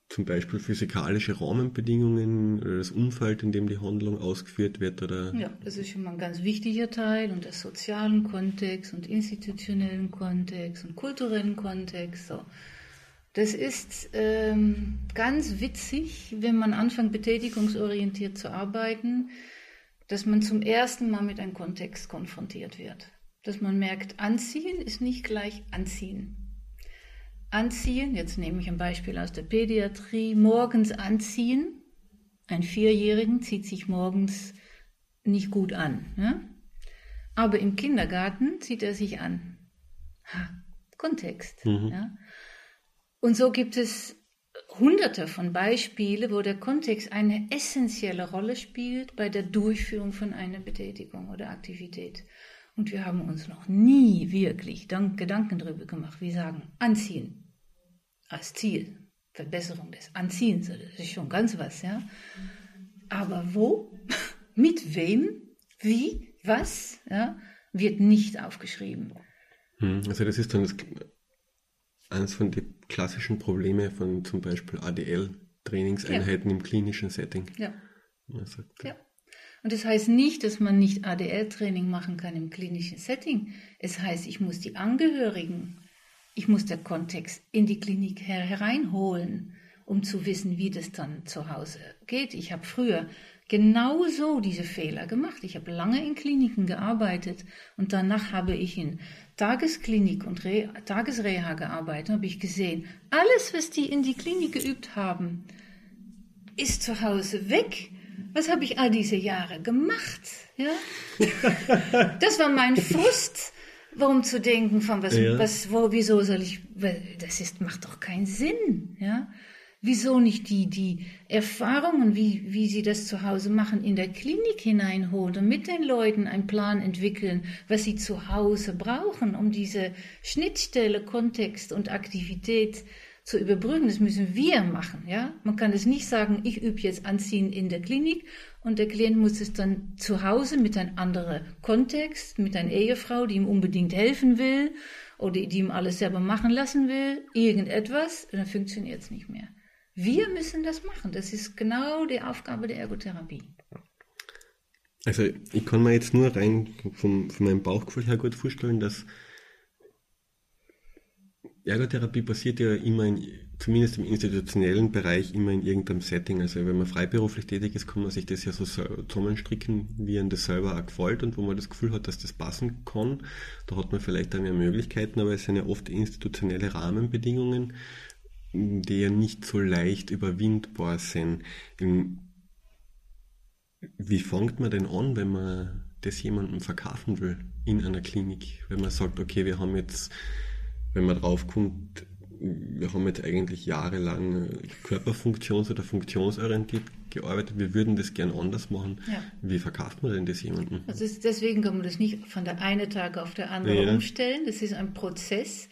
zum Beispiel physikalische Rahmenbedingungen oder das Umfeld, in dem die Handlung ausgeführt wird? Oder? Ja, das ist schon mal ein ganz wichtiger Teil und der sozialen Kontext und institutionellen Kontext und kulturellen Kontext. So. Das ist ähm, ganz witzig, wenn man anfängt, betätigungsorientiert zu arbeiten, dass man zum ersten Mal mit einem Kontext konfrontiert wird. Dass man merkt, anziehen ist nicht gleich anziehen anziehen, jetzt nehme ich ein Beispiel aus der Pädiatrie, morgens anziehen. Ein Vierjährigen zieht sich morgens nicht gut an. Ja? Aber im Kindergarten zieht er sich an. Ha, Kontext. Mhm. Ja? Und so gibt es hunderte von Beispielen, wo der Kontext eine essentielle Rolle spielt bei der Durchführung von einer Betätigung oder Aktivität. Und wir haben uns noch nie wirklich Gedanken darüber gemacht. Wir sagen anziehen als Ziel. Verbesserung des Anziehens, das ist schon ganz was, ja. Aber wo, [laughs] mit wem, wie, was, ja, wird nicht aufgeschrieben. Hm, also das ist dann das, eines von den klassischen Problemen von zum Beispiel ADL-Trainingseinheiten ja. im klinischen Setting. Ja. Ja. Und das heißt nicht, dass man nicht ADL-Training machen kann im klinischen Setting. Es heißt, ich muss die Angehörigen, ich muss den Kontext in die Klinik her hereinholen, um zu wissen, wie das dann zu Hause geht. Ich habe früher genauso diese Fehler gemacht. Ich habe lange in Kliniken gearbeitet und danach habe ich in Tagesklinik und Re Tagesreha gearbeitet, habe ich gesehen, alles, was die in die Klinik geübt haben, ist zu Hause weg was habe ich all diese Jahre gemacht? Ja? [laughs] das war mein Frust, warum zu denken von was, ja. was, wo, wieso soll ich, das ist, macht doch keinen Sinn, ja? Wieso nicht die, die Erfahrungen, wie, wie sie das zu Hause machen, in der Klinik hineinholen und mit den Leuten einen Plan entwickeln, was sie zu Hause brauchen, um diese Schnittstelle, Kontext und Aktivität zu überbrücken. Das müssen wir machen. Ja? Man kann es nicht sagen, ich übe jetzt Anziehen in der Klinik und der Klient muss es dann zu Hause mit einem anderen Kontext, mit einer Ehefrau, die ihm unbedingt helfen will oder die ihm alles selber machen lassen will, irgendetwas, dann funktioniert es nicht mehr. Wir müssen das machen. Das ist genau die Aufgabe der Ergotherapie. Also ich kann mir jetzt nur rein vom, von meinem Bauchgefühl her gut vorstellen, dass Ergotherapie passiert ja immer in, zumindest im institutionellen Bereich, immer in irgendeinem Setting. Also wenn man freiberuflich tätig ist, kann man sich das ja so zusammenstricken, wie einem das selber auch gefällt und wo man das Gefühl hat, dass das passen kann. Da hat man vielleicht auch mehr Möglichkeiten, aber es sind ja oft institutionelle Rahmenbedingungen, die ja nicht so leicht überwindbar sind. Wie fängt man denn an, wenn man das jemandem verkaufen will in einer Klinik? Wenn man sagt, okay, wir haben jetzt wenn man draufkommt, wir haben jetzt eigentlich jahrelang körperfunktions- oder funktionsorientiert gearbeitet, wir würden das gern anders machen. Ja. Wie verkauft man denn das jemandem? Also deswegen kann man das nicht von der einen Tag auf der andere ja. umstellen. Das ist ein Prozess.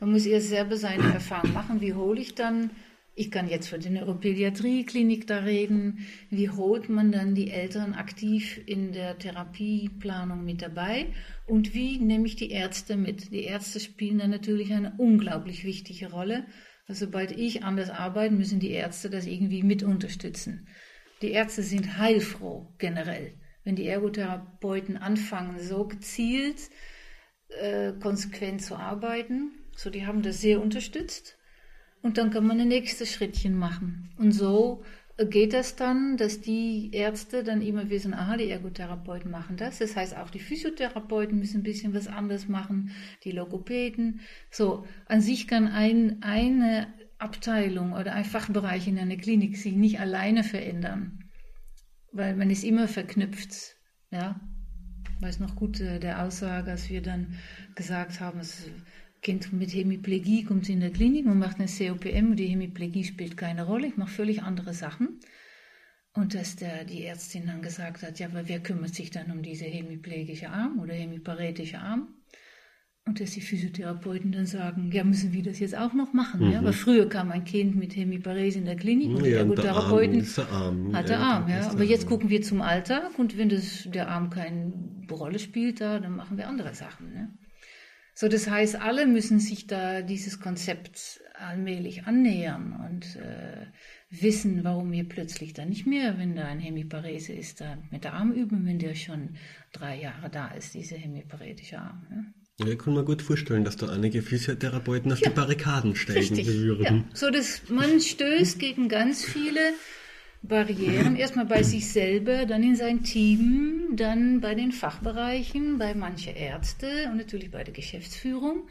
Man muss erst selber seine Erfahrung machen. Wie hole ich dann Ich kann jetzt für die Neuropädiatrie-Klinik da reden. Wie holt man dann die Eltern aktiv in der Therapieplanung mit dabei? Und wie nehme ich die Ärzte mit? Die Ärzte spielen da natürlich eine unglaublich wichtige Rolle. Also sobald ich anders arbeite, müssen die Ärzte das irgendwie mit unterstützen. Die Ärzte sind heilfroh generell, wenn die Ergotherapeuten anfangen, so gezielt, äh, konsequent zu arbeiten. So, die haben das sehr unterstützt. Und dann kann man ein nächstes Schrittchen machen. Und so geht das dann, dass die Ärzte dann immer wissen, aha, die Ergotherapeuten machen das. Das heißt, auch die Physiotherapeuten müssen ein bisschen was anderes machen, die Logopäden. So, an sich kann ein, eine Abteilung oder ein Fachbereich in einer Klinik sich nicht alleine verändern, weil man ist immer verknüpft. Ja, ich weiß noch gut äh, der Aussage, als wir dann gesagt haben, es Kind mit Hemiplegie kommt in der Klinik, man macht eine COPM und die Hemiplegie spielt keine Rolle, ich mache völlig andere Sachen. Und dass der, die Ärztin dann gesagt hat, ja, aber wer kümmert sich dann um diese hemiplegische Arm oder hemiparetische Arm? Und dass die Physiotherapeuten dann sagen, ja, müssen wir das jetzt auch noch machen? Mhm. Ja? Weil früher kam ein Kind mit Hemiparese in der Klinik und ja, der Therapeuten Arm, hat der Arm. Ja? Aber jetzt gucken wir zum Alltag und wenn das, der Arm keine Rolle spielt, da, dann machen wir andere Sachen. Ne? So, das heißt, alle müssen sich da dieses Konzept allmählich annähern und äh, wissen, warum wir plötzlich dann nicht mehr, wenn da ein Hemiparese ist, da mit der Arm üben, wenn der schon drei Jahre da ist, dieser hemiparetische Arm. Ne? Ja, ich kann mir gut vorstellen, dass da einige Physiotherapeuten auf ja, die Barrikaden steigen richtig, würden. Ja. So, dass man stößt gegen ganz viele Barrieren, erstmal bei sich selber, dann in sein Team, dann bei den Fachbereichen, bei manchen Ärzte und natürlich bei der Geschäftsführung.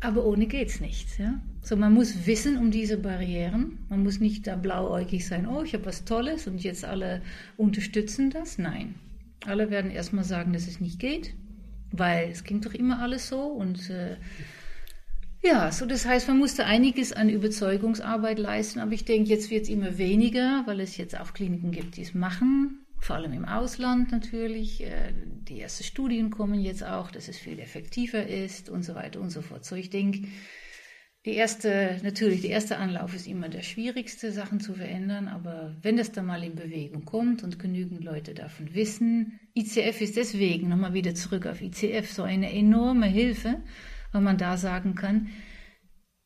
Aber ohne geht's nicht. Ja? So, man muss wissen um diese Barrieren. Man muss nicht da blauäugig sein, oh, ich habe was Tolles und jetzt alle unterstützen das. Nein. Alle werden erstmal sagen, dass es nicht geht, weil es ging doch immer alles so und äh, ja, so das heißt, man musste einiges an Überzeugungsarbeit leisten, aber ich denke, jetzt wird es immer weniger, weil es jetzt auch Kliniken gibt, die es machen, vor allem im Ausland natürlich. Äh, die ersten Studien kommen jetzt auch, dass es viel effektiver ist und so weiter und so fort. So ich denke, die erste, natürlich, der erste Anlauf ist immer der schwierigste, Sachen zu verändern, aber wenn das dann mal in Bewegung kommt und genügend Leute davon wissen, ICF ist deswegen, nochmal wieder zurück auf ICF, so eine enorme Hilfe, weil man da sagen kann,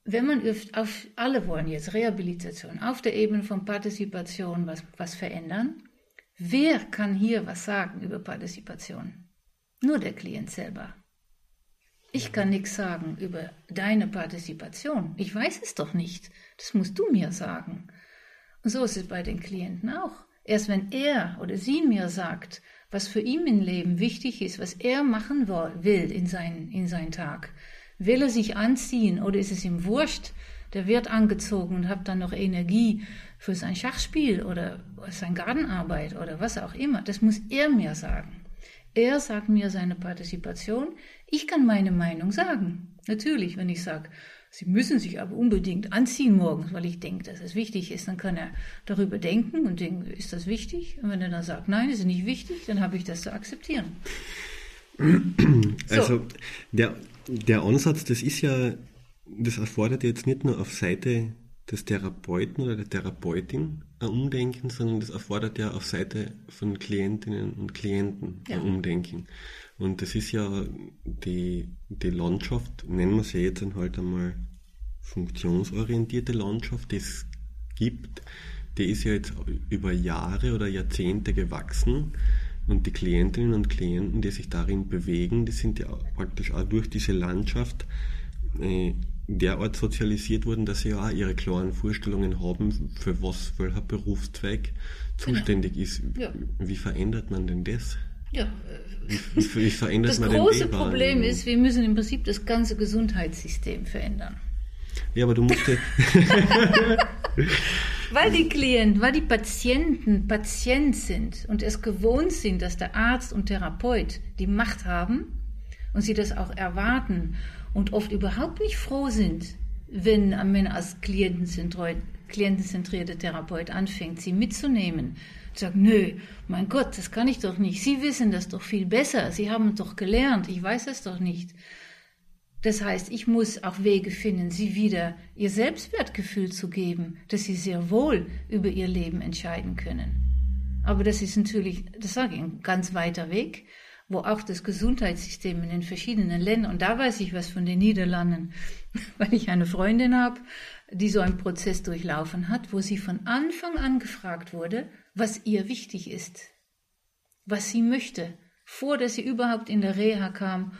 wenn man auf, alle wollen jetzt Rehabilitation, auf der Ebene von Partizipation was, was verändern, wer kann hier was sagen über Partizipation? Nur der Klient selber. Ich kann nichts sagen über deine Partizipation. Ich weiß es doch nicht. Das musst du mir sagen. Und so ist es bei den Klienten auch. Erst wenn er oder sie mir sagt, was für ihn im Leben wichtig ist, was er machen will in seinen, in seinen Tag, Will er sich anziehen oder ist es ihm wurscht? Der wird angezogen und hat dann noch Energie für sein Schachspiel oder seine Gartenarbeit oder was auch immer. Das muss er mir sagen. Er sagt mir seine Partizipation. Ich kann meine Meinung sagen. Natürlich, wenn ich sage, Sie müssen sich aber unbedingt anziehen morgens, weil ich denke, dass es wichtig ist, dann kann er darüber denken und denken, ist das wichtig? Und wenn er dann sagt, nein, ist nicht wichtig, dann habe ich das zu akzeptieren. [clears throat] Also so. der, der Ansatz, das ist ja, das erfordert jetzt nicht nur auf Seite des Therapeuten oder der Therapeutin ein Umdenken, sondern das erfordert ja auf Seite von Klientinnen und Klienten ja. ein Umdenken. Und das ist ja die, die Landschaft, nennen wir sie jetzt halt einmal funktionsorientierte Landschaft, die es gibt, die ist ja jetzt über Jahre oder Jahrzehnte gewachsen und die Klientinnen und Klienten, die sich darin bewegen, die sind ja praktisch auch durch diese Landschaft äh, derart sozialisiert worden, dass sie ja auch ihre klaren Vorstellungen haben, für was welcher Berufszweig zuständig genau. ist. Ja. Wie verändert man denn das? Ja. Wie, wie, wie verändert das man? Das große Problem ist, wir müssen im Prinzip das ganze Gesundheitssystem verändern. Ja, aber du musst ja [laughs] weil die Klienten, weil die Patienten Patient sind und es gewohnt sind, dass der Arzt und Therapeut die Macht haben und sie das auch erwarten und oft überhaupt nicht froh sind, wenn man als klientenzentrierte Therapeut anfängt, sie mitzunehmen. Sagt, nö, mein Gott, das kann ich doch nicht. Sie wissen das doch viel besser. Sie haben doch gelernt. Ich weiß es doch nicht. Das heißt, ich muss auch Wege finden, sie wieder ihr Selbstwertgefühl zu geben, dass sie sehr wohl über ihr Leben entscheiden können. Aber das ist natürlich, das sage ich, ein ganz weiter Weg, wo auch das Gesundheitssystem in den verschiedenen Ländern, und da weiß ich was von den Niederlanden, [laughs] weil ich eine Freundin habe, die so einen Prozess durchlaufen hat, wo sie von Anfang an gefragt wurde, was ihr wichtig ist, was sie möchte, vor dass sie überhaupt in der Reha kam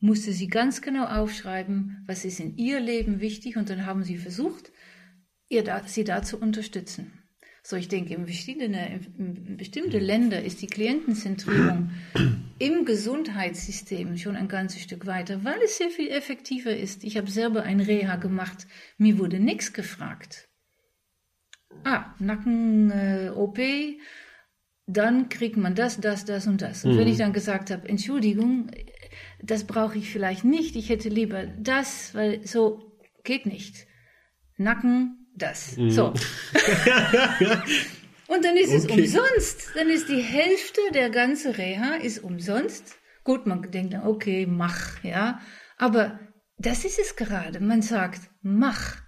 musste sie ganz genau aufschreiben, was ist in ihr Leben wichtig und dann haben sie versucht, ihr da, sie da zu unterstützen. So, ich denke, in, verschiedene, in bestimmte Länder ist die Klientenzentrierung [clears throat] im Gesundheitssystem schon ein ganzes Stück weiter, weil es sehr viel effektiver ist. Ich habe selber ein Reha gemacht, mir wurde nichts gefragt. Ah, Nacken-OP, äh, dann kriegt man das, das, das und das. Und mhm. wenn ich dann gesagt habe, Entschuldigung, das brauche ich vielleicht nicht, ich hätte lieber das, weil so geht nicht. Nacken, das. Mhm. So. [laughs] Und dann ist okay. es umsonst. Dann ist die Hälfte der ganze Reha ist umsonst. Gut, man denkt, okay, mach, ja. Aber das ist es gerade. Man sagt, mach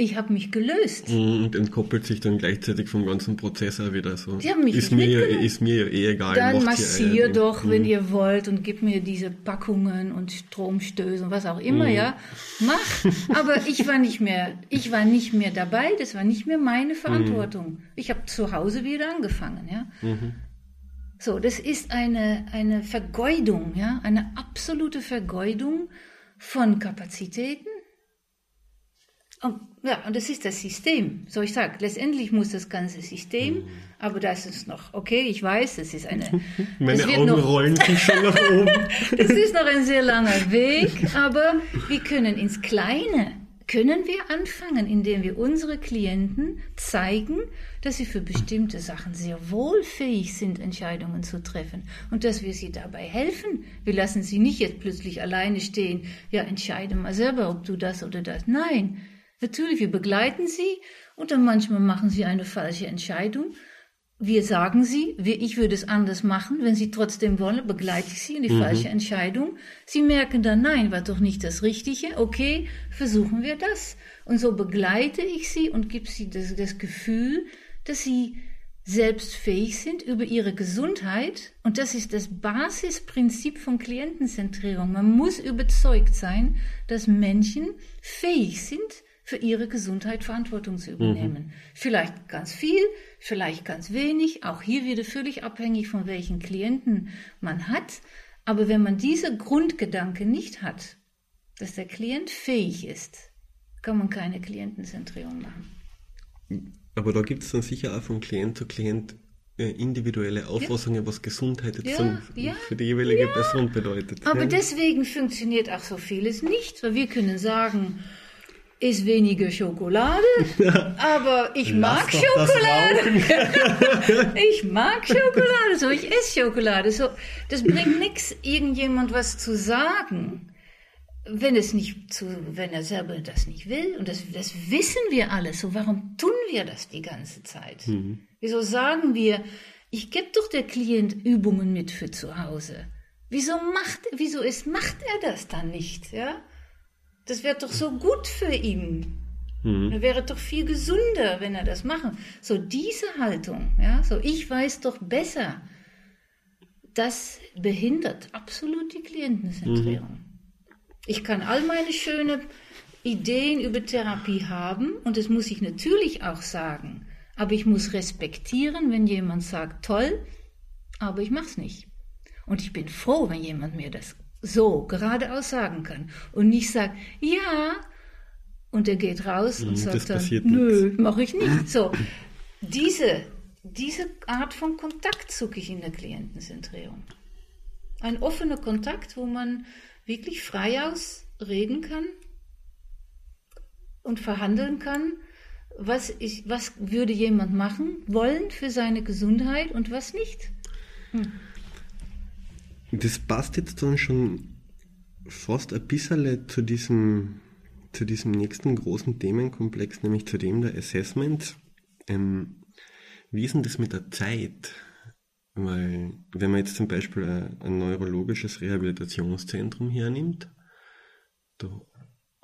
ich habe mich gelöst. Mhm, und entkoppelt sich dann gleichzeitig vom ganzen Prozess auch wieder so. Die haben mich ist, mir ja, ist mir ja eh egal. Dann massier doch, mhm. wenn ihr wollt, und gib mir diese Packungen und Stromstöße und was auch immer, mhm. ja. Mach. Aber ich war nicht mehr, ich war nicht mehr dabei, das war nicht mehr meine Verantwortung. Mhm. Ich habe zu Hause wieder angefangen, ja. Mhm. So, das ist eine, eine Vergeudung, ja, eine absolute Vergeudung von Kapazitäten, und, ja, und das ist das System. So ich sage, letztendlich muss das ganze System, mhm. aber das ist noch, okay, ich weiß, das ist eine... [laughs] Meine Augen noch, [laughs] rollen sich schon nach [laughs] oben. das ist noch ein sehr langer Weg, aber wir können ins Kleine, können wir anfangen, indem wir unsere Klienten zeigen, dass sie für bestimmte Sachen sehr wohl fähig sind, Entscheidungen zu treffen und dass wir sie dabei helfen. Wir lassen sie nicht jetzt plötzlich alleine stehen, ja, entscheide mal selber, ob du das oder das. Nein, Natürlich, wir begleiten sie und dann manchmal machen sie eine falsche Entscheidung. Wir sagen sie, ich würde es anders machen. Wenn sie trotzdem wollen, begleite ich sie in die mhm. falsche Entscheidung. Sie merken dann, nein, war doch nicht das Richtige. Okay, versuchen wir das. Und so begleite ich sie und gebe sie das, das Gefühl, dass sie selbst fähig sind über ihre Gesundheit. Und das ist das Basisprinzip von Klientenzentrierung. Man muss überzeugt sein, dass Menschen fähig sind, für ihre Gesundheit Verantwortung zu übernehmen. Mhm. Vielleicht ganz viel, vielleicht ganz wenig, auch hier wieder völlig abhängig von welchen Klienten man hat. Aber wenn man diese Grundgedanke nicht hat, dass der Klient fähig ist, kann man keine Klientenzentrierung machen. Aber da gibt es dann sicher auch von Klient zu Klient äh, individuelle Auffassungen, ja. was Gesundheit jetzt ja, ja, für die jeweilige Person bedeutet. Aber deswegen funktioniert auch so vieles nicht, weil wir können sagen, ist weniger Schokolade, [laughs] aber ich mag Schokolade. [laughs] ich mag Schokolade, so ich esse Schokolade. So, das bringt nichts, irgendjemand was zu sagen, wenn es nicht zu, wenn er selber das nicht will. Und das, das wissen wir alle. So, warum tun wir das die ganze Zeit? Mhm. Wieso sagen wir, ich gebe doch der Klient Übungen mit für zu Hause? Wieso macht, wieso ist, macht er das dann nicht, ja? Das wäre doch so gut für ihn. Mhm. Er wäre doch viel gesünder, wenn er das machen. So diese Haltung, ja, so ich weiß doch besser, das behindert absolut die Klientenzentrierung. Mhm. Ich kann all meine schönen Ideen über Therapie haben und das muss ich natürlich auch sagen. Aber ich muss respektieren, wenn jemand sagt, toll, aber ich mach's nicht. Und ich bin froh, wenn jemand mir das so geradeaus sagen kann und nicht sagt, ja, und er geht raus und mhm, sagt dann, nö, mache ich nicht. So, diese, diese Art von Kontakt suche ich in der Klientenzentrierung. Ein offener Kontakt, wo man wirklich frei aus reden kann und verhandeln kann, was, ich, was würde jemand machen wollen für seine Gesundheit und was nicht. Hm. Das passt jetzt dann schon fast ein bisschen zu diesem, zu diesem nächsten großen Themenkomplex, nämlich zu dem der Assessment. Ähm, wie ist denn das mit der Zeit? Weil, wenn man jetzt zum Beispiel ein, ein neurologisches Rehabilitationszentrum hernimmt, du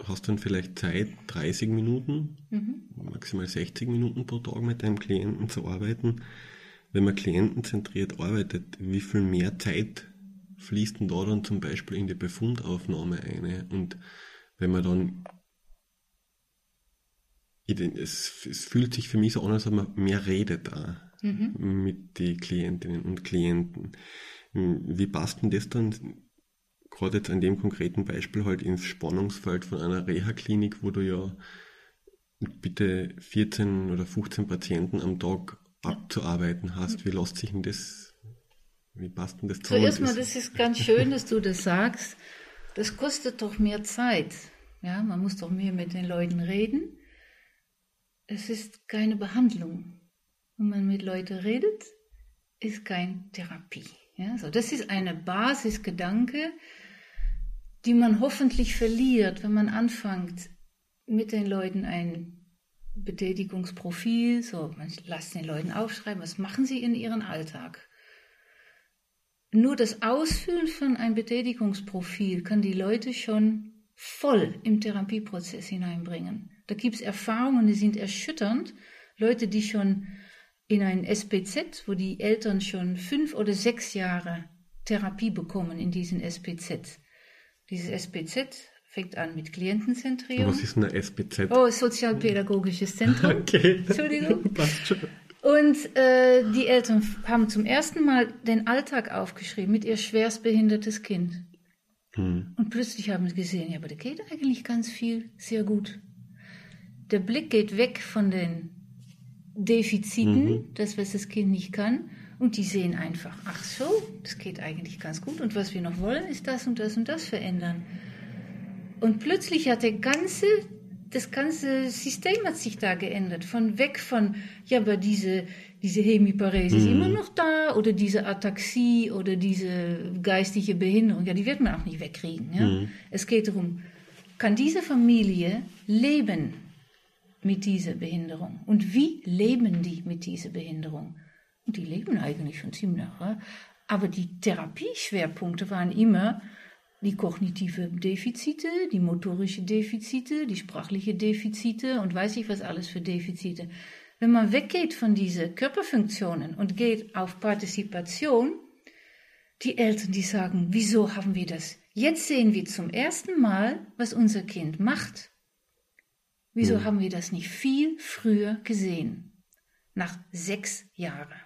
hast dann vielleicht Zeit, 30 Minuten, Mhm. maximal 60 Minuten pro Tag mit deinem Klienten zu arbeiten. Wenn man klientenzentriert arbeitet, wie viel mehr Zeit fließt denn da dann zum Beispiel in die Befundaufnahme ein? Und wenn man dann es, es fühlt sich für mich so an, als ob man mehr redet da mit den Klientinnen und Klienten. Wie passt denn das dann gerade jetzt an dem konkreten Beispiel halt ins Spannungsfeld von einer Reha-Klinik, wo du ja bitte 14 oder 15 Patienten am Tag abzuarbeiten hast? Wie lässt sich denn das, wie passt denn das zusammen? Zuerst mal, das ist ganz schön, dass du das sagst. Das kostet doch mehr Zeit. Ja, man muss doch mehr mit den Leuten reden. Es ist keine Behandlung. Wenn man mit Leuten redet, ist keine Therapie. Ja, so, das ist eine Basisgedanke, die man hoffentlich verliert, wenn man anfängt, mit den Leuten ein Betätigungsprofil, so, man lässt den Leuten aufschreiben, was machen sie in ihrem Alltag. Nur das Ausfüllen von einem Betätigungsprofil kann die Leute schon voll im Therapieprozess hineinbringen. Da gibt es Erfahrungen, die sind erschütternd. Leute, die schon in ein SPZ, wo die Eltern schon fünf oder sechs Jahre Therapie bekommen in diesen SPZ. Dieses SPZ fängt an mit Klientenzentrierung. Was ist eine SPZ? Oh, Sozialpädagogisches Zentrum. [laughs] Okay. Entschuldigung. [laughs] Passt schon. Und äh, die Eltern haben zum ersten Mal den Alltag aufgeschrieben mit ihr schwerstbehindertes Kind. Hm. Und plötzlich haben sie gesehen, ja, aber da geht eigentlich ganz viel, sehr gut. Der Blick geht weg von den Defiziten, das, was das Kind nicht kann, und die sehen einfach, ach so, das geht eigentlich ganz gut. Und was wir noch wollen, ist das und das und das verändern. Und plötzlich hat der ganze, das ganze System hat sich da geändert. Von weg von, ja, aber diese, diese Hemiparese ist immer noch da, oder diese Ataxie oder diese geistige Behinderung, ja, die wird man auch nicht wegkriegen. Ja? Es geht darum, kann diese Familie leben mit dieser Behinderung? Und wie leben die mit dieser Behinderung? Und die leben eigentlich schon ziemlich lange. Aber die Therapieschwerpunkte waren immer die kognitive Defizite, die motorische Defizite, die sprachliche Defizite und weiß ich was alles für Defizite. Wenn man weggeht von diesen Körperfunktionen und geht auf Partizipation, die Eltern, die sagen, wieso haben wir das? Jetzt sehen wir zum ersten Mal, was unser Kind macht. Wieso haben wir das nicht viel früher gesehen? Nach sechs Jahren.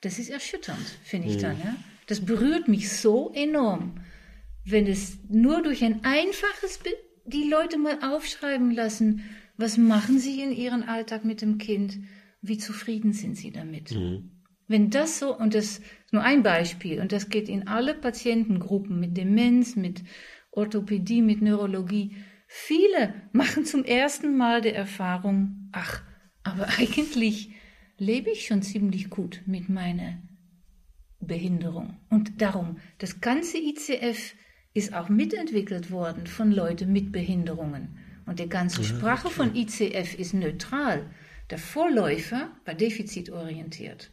Das ist erschütternd, finde ich dann. Ja? Das berührt mich so enorm, wenn es nur durch ein einfaches Bild die Leute mal aufschreiben lassen, was machen sie in ihrem Alltag mit dem Kind, wie zufrieden sind sie damit. Wenn das so, und das ist nur ein Beispiel, und das geht in alle Patientengruppen mit Demenz, mit Orthopädie, mit Neurologie, viele machen zum ersten Mal die Erfahrung, ach, aber [laughs] eigentlich lebe ich schon ziemlich gut mit meiner Behinderung. Und darum, das ganze ICF ist auch mitentwickelt worden von Leuten mit Behinderungen. Und die ganze Sprache von ICF ist neutral. Der Vorläufer war defizitorientiert.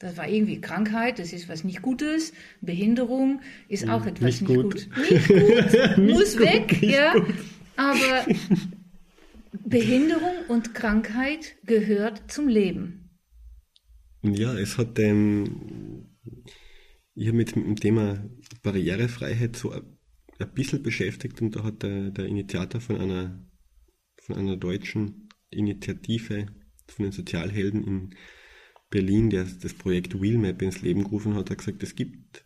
Das war irgendwie Krankheit, das ist was nicht Gutes. Behinderung ist auch etwas nicht nicht, gut. gut. Nicht gut, [laughs] Nicht muss gut, weg, nicht ja. gut. Aber Behinderung und Krankheit gehört zum Leben. Ja, es hat, ähm, ich habe mit dem Thema Barrierefreiheit so ein, bisschen beschäftigt und da hat der, der Initiator von einer, von einer deutschen Initiative, von den Sozialhelden in Berlin, der das Projekt Wheelmap ins Leben gerufen hat, hat gesagt, es gibt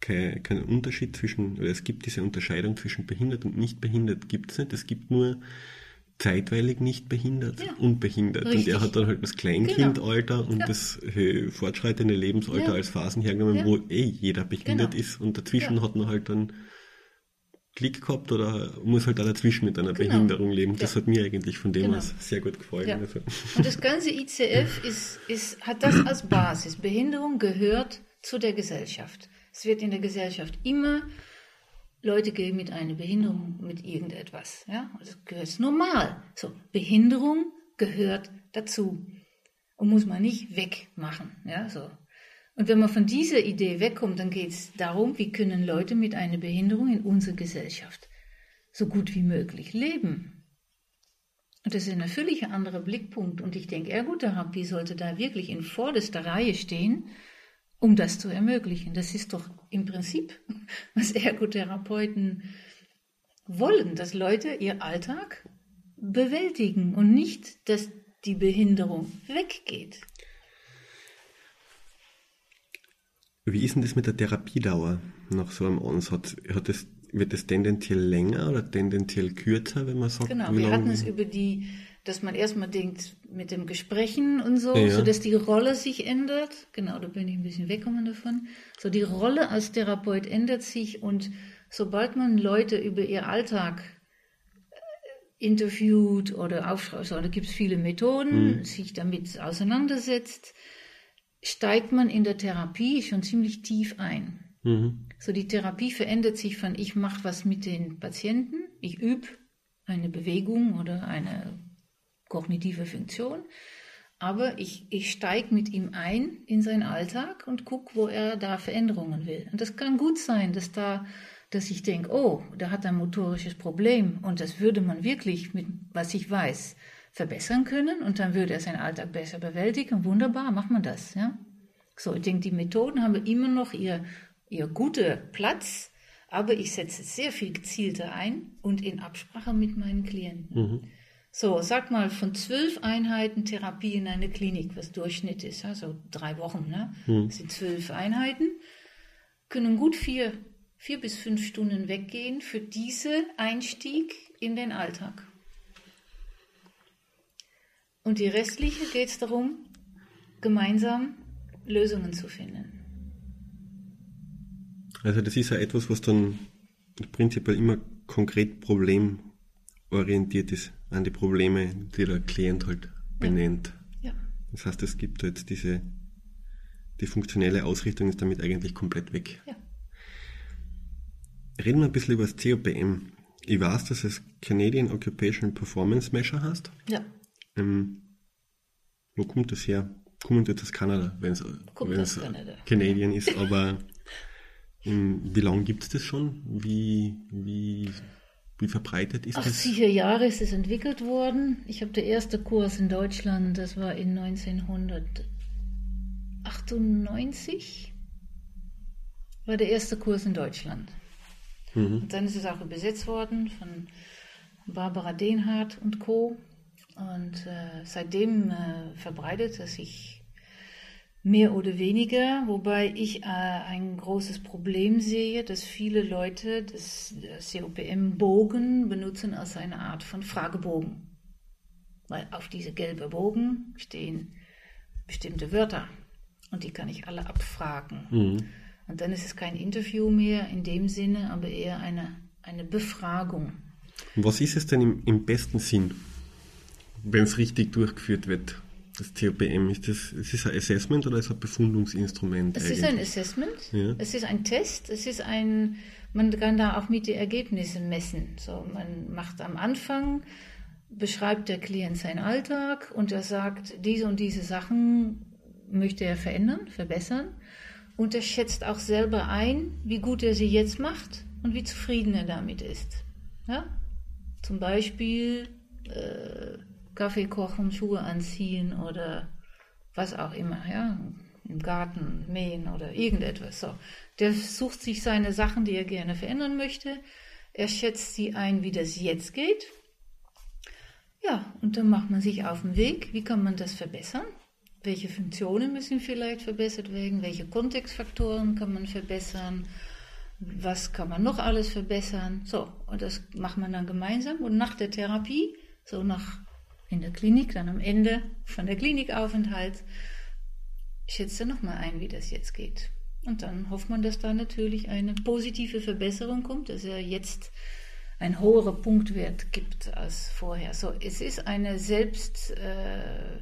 keinen keinen Unterschied zwischen, oder es gibt diese Unterscheidung zwischen behindert und nicht behindert, gibt es nicht. Es gibt nur zeitweilig nicht behindert Ja. und behindert. Und Richtig. er hat dann halt das Kleinkindalter und das äh, fortschreitende Lebensalter Ja. als Phasen hergenommen, Ja. wo eh jeder behindert Genau. ist und dazwischen Ja. hat man halt dann Klick gehabt oder muss halt auch dazwischen mit einer Genau. Behinderung leben. Das Ja. hat mir eigentlich von dem Genau. aus sehr gut gefallen. Ja. Also. Und das ganze ICF [laughs] ist, ist, hat das als Basis. Behinderung gehört zu der Gesellschaft. Es wird in der Gesellschaft immer Leute geben mit einer Behinderung, mit irgendetwas. Ja? Das gehört normal. So, Behinderung gehört dazu. Und muss man nicht wegmachen. Ja, so. Und wenn man von dieser Idee wegkommt, dann geht es darum, wie können Leute mit einer Behinderung in unserer Gesellschaft so gut wie möglich leben. Und das ist ein völlig anderer Blickpunkt. Und ich denke, Ergotherapie sollte da wirklich in vorderster Reihe stehen, um das zu ermöglichen. Das ist doch im Prinzip, [laughs] was Ergotherapeuten wollen, dass Leute ihr Alltag bewältigen und nicht, dass die Behinderung weggeht. Wie ist denn das mit der Therapiedauer nach so einem Ansatz? Hat das, wird es tendenziell länger oder tendenziell kürzer, wenn man sagt? Genau, wir hatten es über die, dass man erstmal denkt mit dem Gesprächen und so, ja. so dass die Rolle sich ändert. Genau, da bin ich ein bisschen weggekommen davon. So die Rolle als Therapeut ändert sich und sobald man Leute über ihr Alltag äh, interviewt oder aufschreibt, so, da gibt es viele Methoden, mhm. sich damit auseinandersetzt, steigt man in der Therapie schon ziemlich tief ein. Mhm. So die Therapie verändert sich von ich mache was mit den Patienten, ich übe eine Bewegung oder eine kognitive Funktion, aber ich, ich steige mit ihm ein in seinen Alltag und gucke, wo er da Veränderungen will. Und das kann gut sein, dass da dass ich denke, oh, der hat ein motorisches Problem und das würde man wirklich mit was ich weiß verbessern können und dann würde er seinen Alltag besser bewältigen. Wunderbar, macht man das. Ja? So, ich denke, die Methoden haben immer noch ihr, ihr guter Platz, aber ich setze sehr viel gezielter ein und in Absprache mit meinen Klienten. Mhm. So, sag mal, von zwölf Einheiten Therapie in einer Klinik, was Durchschnitt ist, also drei Wochen, ne? Mhm. Das sind zwölf Einheiten, können gut vier, vier bis fünf Stunden weggehen für diesen Einstieg in den Alltag. Und die restliche geht es darum, gemeinsam Lösungen zu finden. Also das ist ja etwas, was dann prinzipiell immer konkret problemorientiert ist an die Probleme, die der Klient halt benennt. Ja. ja. Das heißt, es gibt jetzt diese, die funktionelle Ausrichtung ist damit eigentlich komplett weg. Ja. Reden wir ein bisschen über das COPM. Ich weiß, dass es Canadian Occupational Performance Measure hast. Ja. Ähm, wo kommt das her? Kommt jetzt aus Kanada, wenn es Canadian ist, [laughs] aber ähm, wie lange gibt es das schon? Wie, wie, wie verbreitet ist 80 das? 80er Jahre ist es entwickelt worden. Ich habe der erste Kurs in Deutschland, das war in 1998, war der erste Kurs in Deutschland. Mhm. Und dann ist es auch übersetzt worden von Barbara Dehnhardt und Co. Und äh, seitdem äh, verbreitet es sich mehr oder weniger, wobei ich äh, ein großes Problem sehe, dass viele Leute das, das COPM-Bogen benutzen als eine Art von Fragebogen. Weil auf diese gelbe Bogen stehen bestimmte Wörter und die kann ich alle abfragen. Mhm. Und dann ist es kein Interview mehr in dem Sinne, aber eher eine, eine Befragung. Was ist es denn im, im besten Sinn? Wenn es richtig durchgeführt wird, das COPM, ist das, ist das ein Assessment oder ist es ein Befundungsinstrument? Es eigentlich? ist ein Assessment, ja. es ist ein Test, es ist ein, man kann da auch mit den Ergebnissen messen. So, man macht am Anfang, beschreibt der Klient seinen Alltag und er sagt, diese und diese Sachen möchte er verändern, verbessern und er schätzt auch selber ein, wie gut er sie jetzt macht und wie zufrieden er damit ist. Ja? Zum Beispiel äh, Kaffee kochen, Schuhe anziehen oder was auch immer, ja, im Garten mähen oder irgendetwas. So. Der sucht sich seine Sachen, die er gerne verändern möchte. Er schätzt sie ein, wie das jetzt geht. Ja, und dann macht man sich auf den Weg. Wie kann man das verbessern? Welche Funktionen müssen vielleicht verbessert werden? Welche Kontextfaktoren kann man verbessern? Was kann man noch alles verbessern? So, und das macht man dann gemeinsam. Und nach der Therapie, so nach in der Klinik, dann am Ende von der Klinikaufenthalt, schätzt er nochmal ein, wie das jetzt geht. Und dann hofft man, dass da natürlich eine positive Verbesserung kommt, dass er jetzt ein hoherer Punktwert gibt als vorher. So, es ist eine Selbst, äh,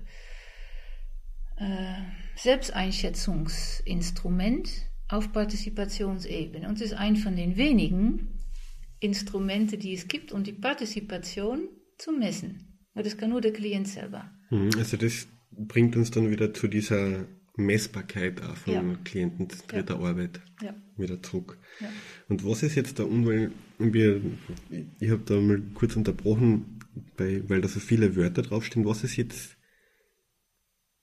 äh, Selbsteinschätzungsinstrument auf Partizipationsebene. Und es ist ein von den wenigen Instrumente, die es gibt, um die Partizipation zu messen. Aber das kann nur der Klient selber. Mhm, also das bringt uns dann wieder zu dieser Messbarkeit auch von ja. Klienten dritter ja. Arbeit ja. wieder zurück. Ja. Und was ist jetzt da unwohl? Ich habe da mal kurz unterbrochen, bei, weil da so viele Wörter draufstehen. Was ist jetzt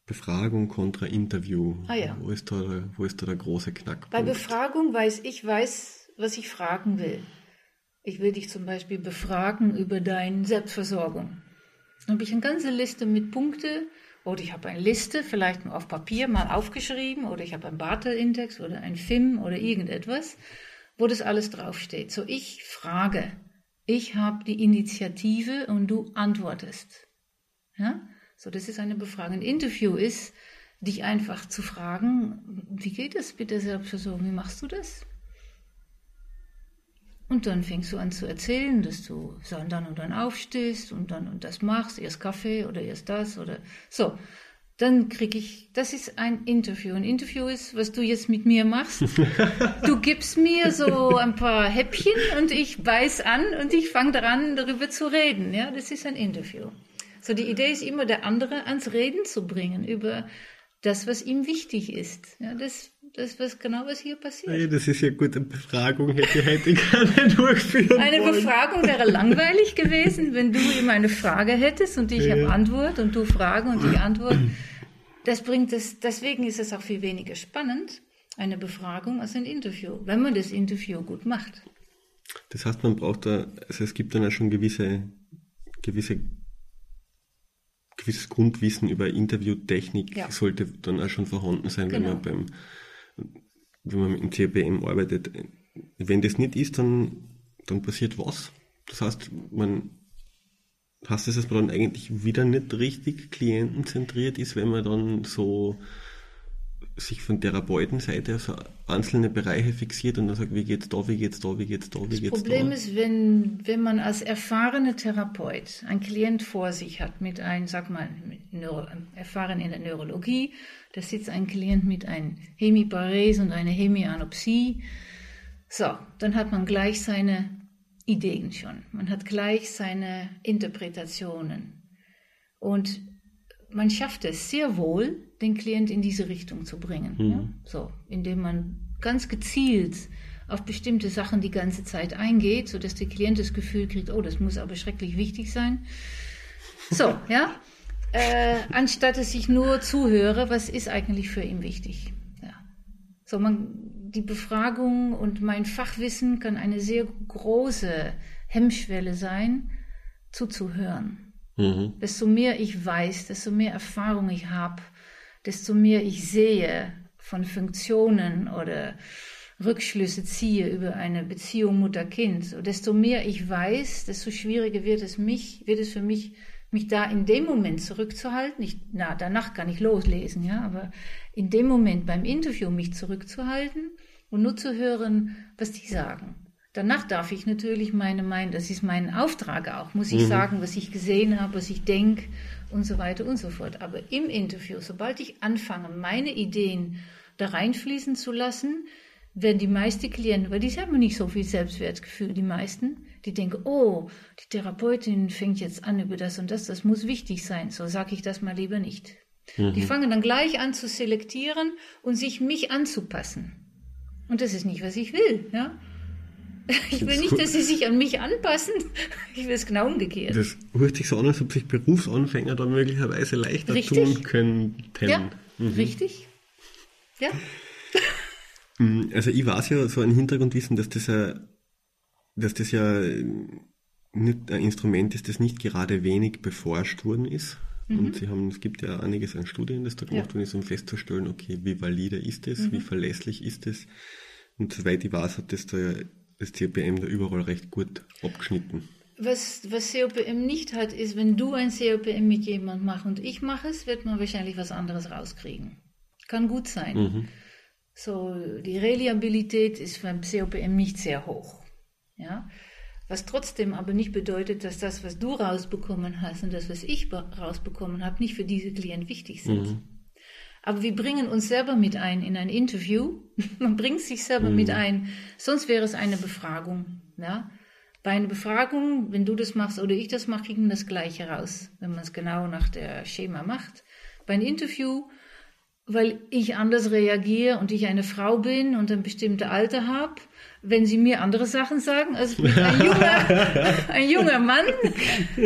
Befragung kontra Interview? Ah, ja. wo, ist da, wo ist da der große Knackpunkt? Bei Befragung weiß ich, weiß, was ich fragen will. Ich will dich zum Beispiel befragen über deine Selbstversorgung. Dann habe ich eine ganze Liste mit Punkten oder ich habe eine Liste, vielleicht nur auf Papier mal aufgeschrieben oder ich habe einen Bartel-Index oder ein FIM oder irgendetwas, wo das alles draufsteht. So, ich frage. Ich habe die Initiative und du antwortest. Ja? So, das ist eine Befragung. Ein Interview ist, dich einfach zu fragen, wie geht es mit der Selbstversorgung? Wie machst du das? Und dann fängst du an zu erzählen, dass du dann und dann aufstehst und dann und das machst, erst Kaffee oder erst das oder so. Dann krieg ich, das ist ein Interview. Ein Interview ist, was du jetzt mit mir machst. [laughs] Du gibst mir so ein paar Häppchen und ich beiß an und ich fange daran, darüber zu reden. Ja, das ist ein Interview. So, die Idee ist immer, der andere ans Reden zu bringen über das, was ihm wichtig ist. Ja, das das ist genau, was hier passiert. Hey, das ist ja gut, eine Befragung hätte ich heute [laughs] gerne durchführen Eine wollen. Befragung wäre langweilig gewesen, wenn du ihm eine Frage hättest und ich ja. habe Antwort und du Frage und ich Antwort. Das bringt es, deswegen ist es auch viel weniger spannend, eine Befragung als ein Interview, wenn man das Interview gut macht. Das heißt, man braucht da, also es gibt dann ja schon gewisse, gewisse gewisses Grundwissen über Interviewtechnik ja. sollte dann auch schon vorhanden sein, genau. wenn man beim wenn man mit dem CRPM arbeitet. Wenn das nicht ist, dann, dann passiert was? Das heißt, man heißt das, dass man dann eigentlich wieder nicht richtig klientenzentriert ist, wenn man dann so sich von Therapeutenseite auf so einzelne Bereiche fixiert und dann sagt, wie geht's da, wie geht's da, wie geht's da, wie das geht's da. Das Problem ist, wenn, wenn man als erfahrener Therapeut einen Klient vor sich hat mit einem, sag mal, Neuro, erfahren in der Neurologie, da sitzt ein Klient mit einem Hemiparese und einer Hemianopsie. So, dann hat man gleich seine Ideen schon. Man hat gleich seine Interpretationen. Und man schafft es sehr wohl, den Klient in diese Richtung zu bringen. Mhm. Ja? So, indem man ganz gezielt auf bestimmte Sachen die ganze Zeit eingeht, sodass der Klient das Gefühl kriegt, oh, das muss aber schrecklich wichtig sein. So, [laughs] ja. Äh, anstatt dass ich nur zuhöre, was ist eigentlich für ihn wichtig. Ja. So, man, die Befragung und mein Fachwissen kann eine sehr große Hemmschwelle sein, zuzuhören. Mhm. Desto mehr ich weiß, desto mehr Erfahrung ich habe, desto mehr ich sehe von Funktionen oder Rückschlüsse ziehe über eine Beziehung Mutter-Kind, desto mehr ich weiß, desto schwieriger wird es mich, wird es für mich, mich da in dem Moment zurückzuhalten. Ich, na, danach kann ich loslesen, ja, aber in dem Moment beim Interview mich zurückzuhalten und nur zu hören, was die sagen. Danach darf ich natürlich meine Meinung, das ist mein Auftrag auch, muss ich mhm. sagen, was ich gesehen habe, was ich denke und so weiter und so fort. Aber im Interview, sobald ich anfange, meine Ideen da reinfließen zu lassen, werden die meisten Klienten, weil die haben nicht so viel Selbstwertgefühl, die meisten, die denken, oh, die Therapeutin fängt jetzt an über das und das, das muss wichtig sein, so sage ich das mal lieber nicht. Mhm. Die fangen dann gleich an zu selektieren und sich mich anzupassen. Und das ist nicht, was ich will, ja. [laughs] Ich will nicht, dass sie sich an mich anpassen. [laughs] Ich will es genau umgekehrt. Das hört sich so an, als ob sich Berufsanfänger dann möglicherweise leichter richtig? tun könnten. Ja, mhm. richtig. Ja. Mm, also ich weiß ja so ein Hintergrundwissen, dass das ja, dass das ja nicht ein Instrument ist, das nicht gerade wenig beforscht worden ist. Mhm. Und sie haben, es gibt ja einiges an Studien, das da gemacht ja. worden ist, um festzustellen, okay, wie valide ist es, mhm. wie verlässlich ist es. Und soweit ich weiß, hat das da das COPM da überall recht gut abgeschnitten. Was, was COPM nicht hat, ist, wenn du ein COPM mit jemandem machst und ich mache es, wird man wahrscheinlich was anderes rauskriegen. Kann gut sein. Mhm. So, die Reliabilität ist beim COPM nicht sehr hoch. Ja? Was trotzdem aber nicht bedeutet, dass das, was du rausbekommen hast und das, was ich rausbekommen habe, nicht für diese Klient wichtig sind. Mhm. Aber wir bringen uns selber mit ein in ein Interview. [laughs] Man bringt sich selber mhm. mit ein. Sonst wäre es eine Befragung. Ja? Bei einer Befragung, wenn du das machst oder ich das mache, kriegen wir das Gleiche raus, wenn man es genau nach der Schema macht. Bei einem Interview, weil ich anders reagiere und ich eine Frau bin und ein bestimmtes Alter habe, wenn sie mir andere Sachen sagen, also [laughs] ein junger, ein junger Mann,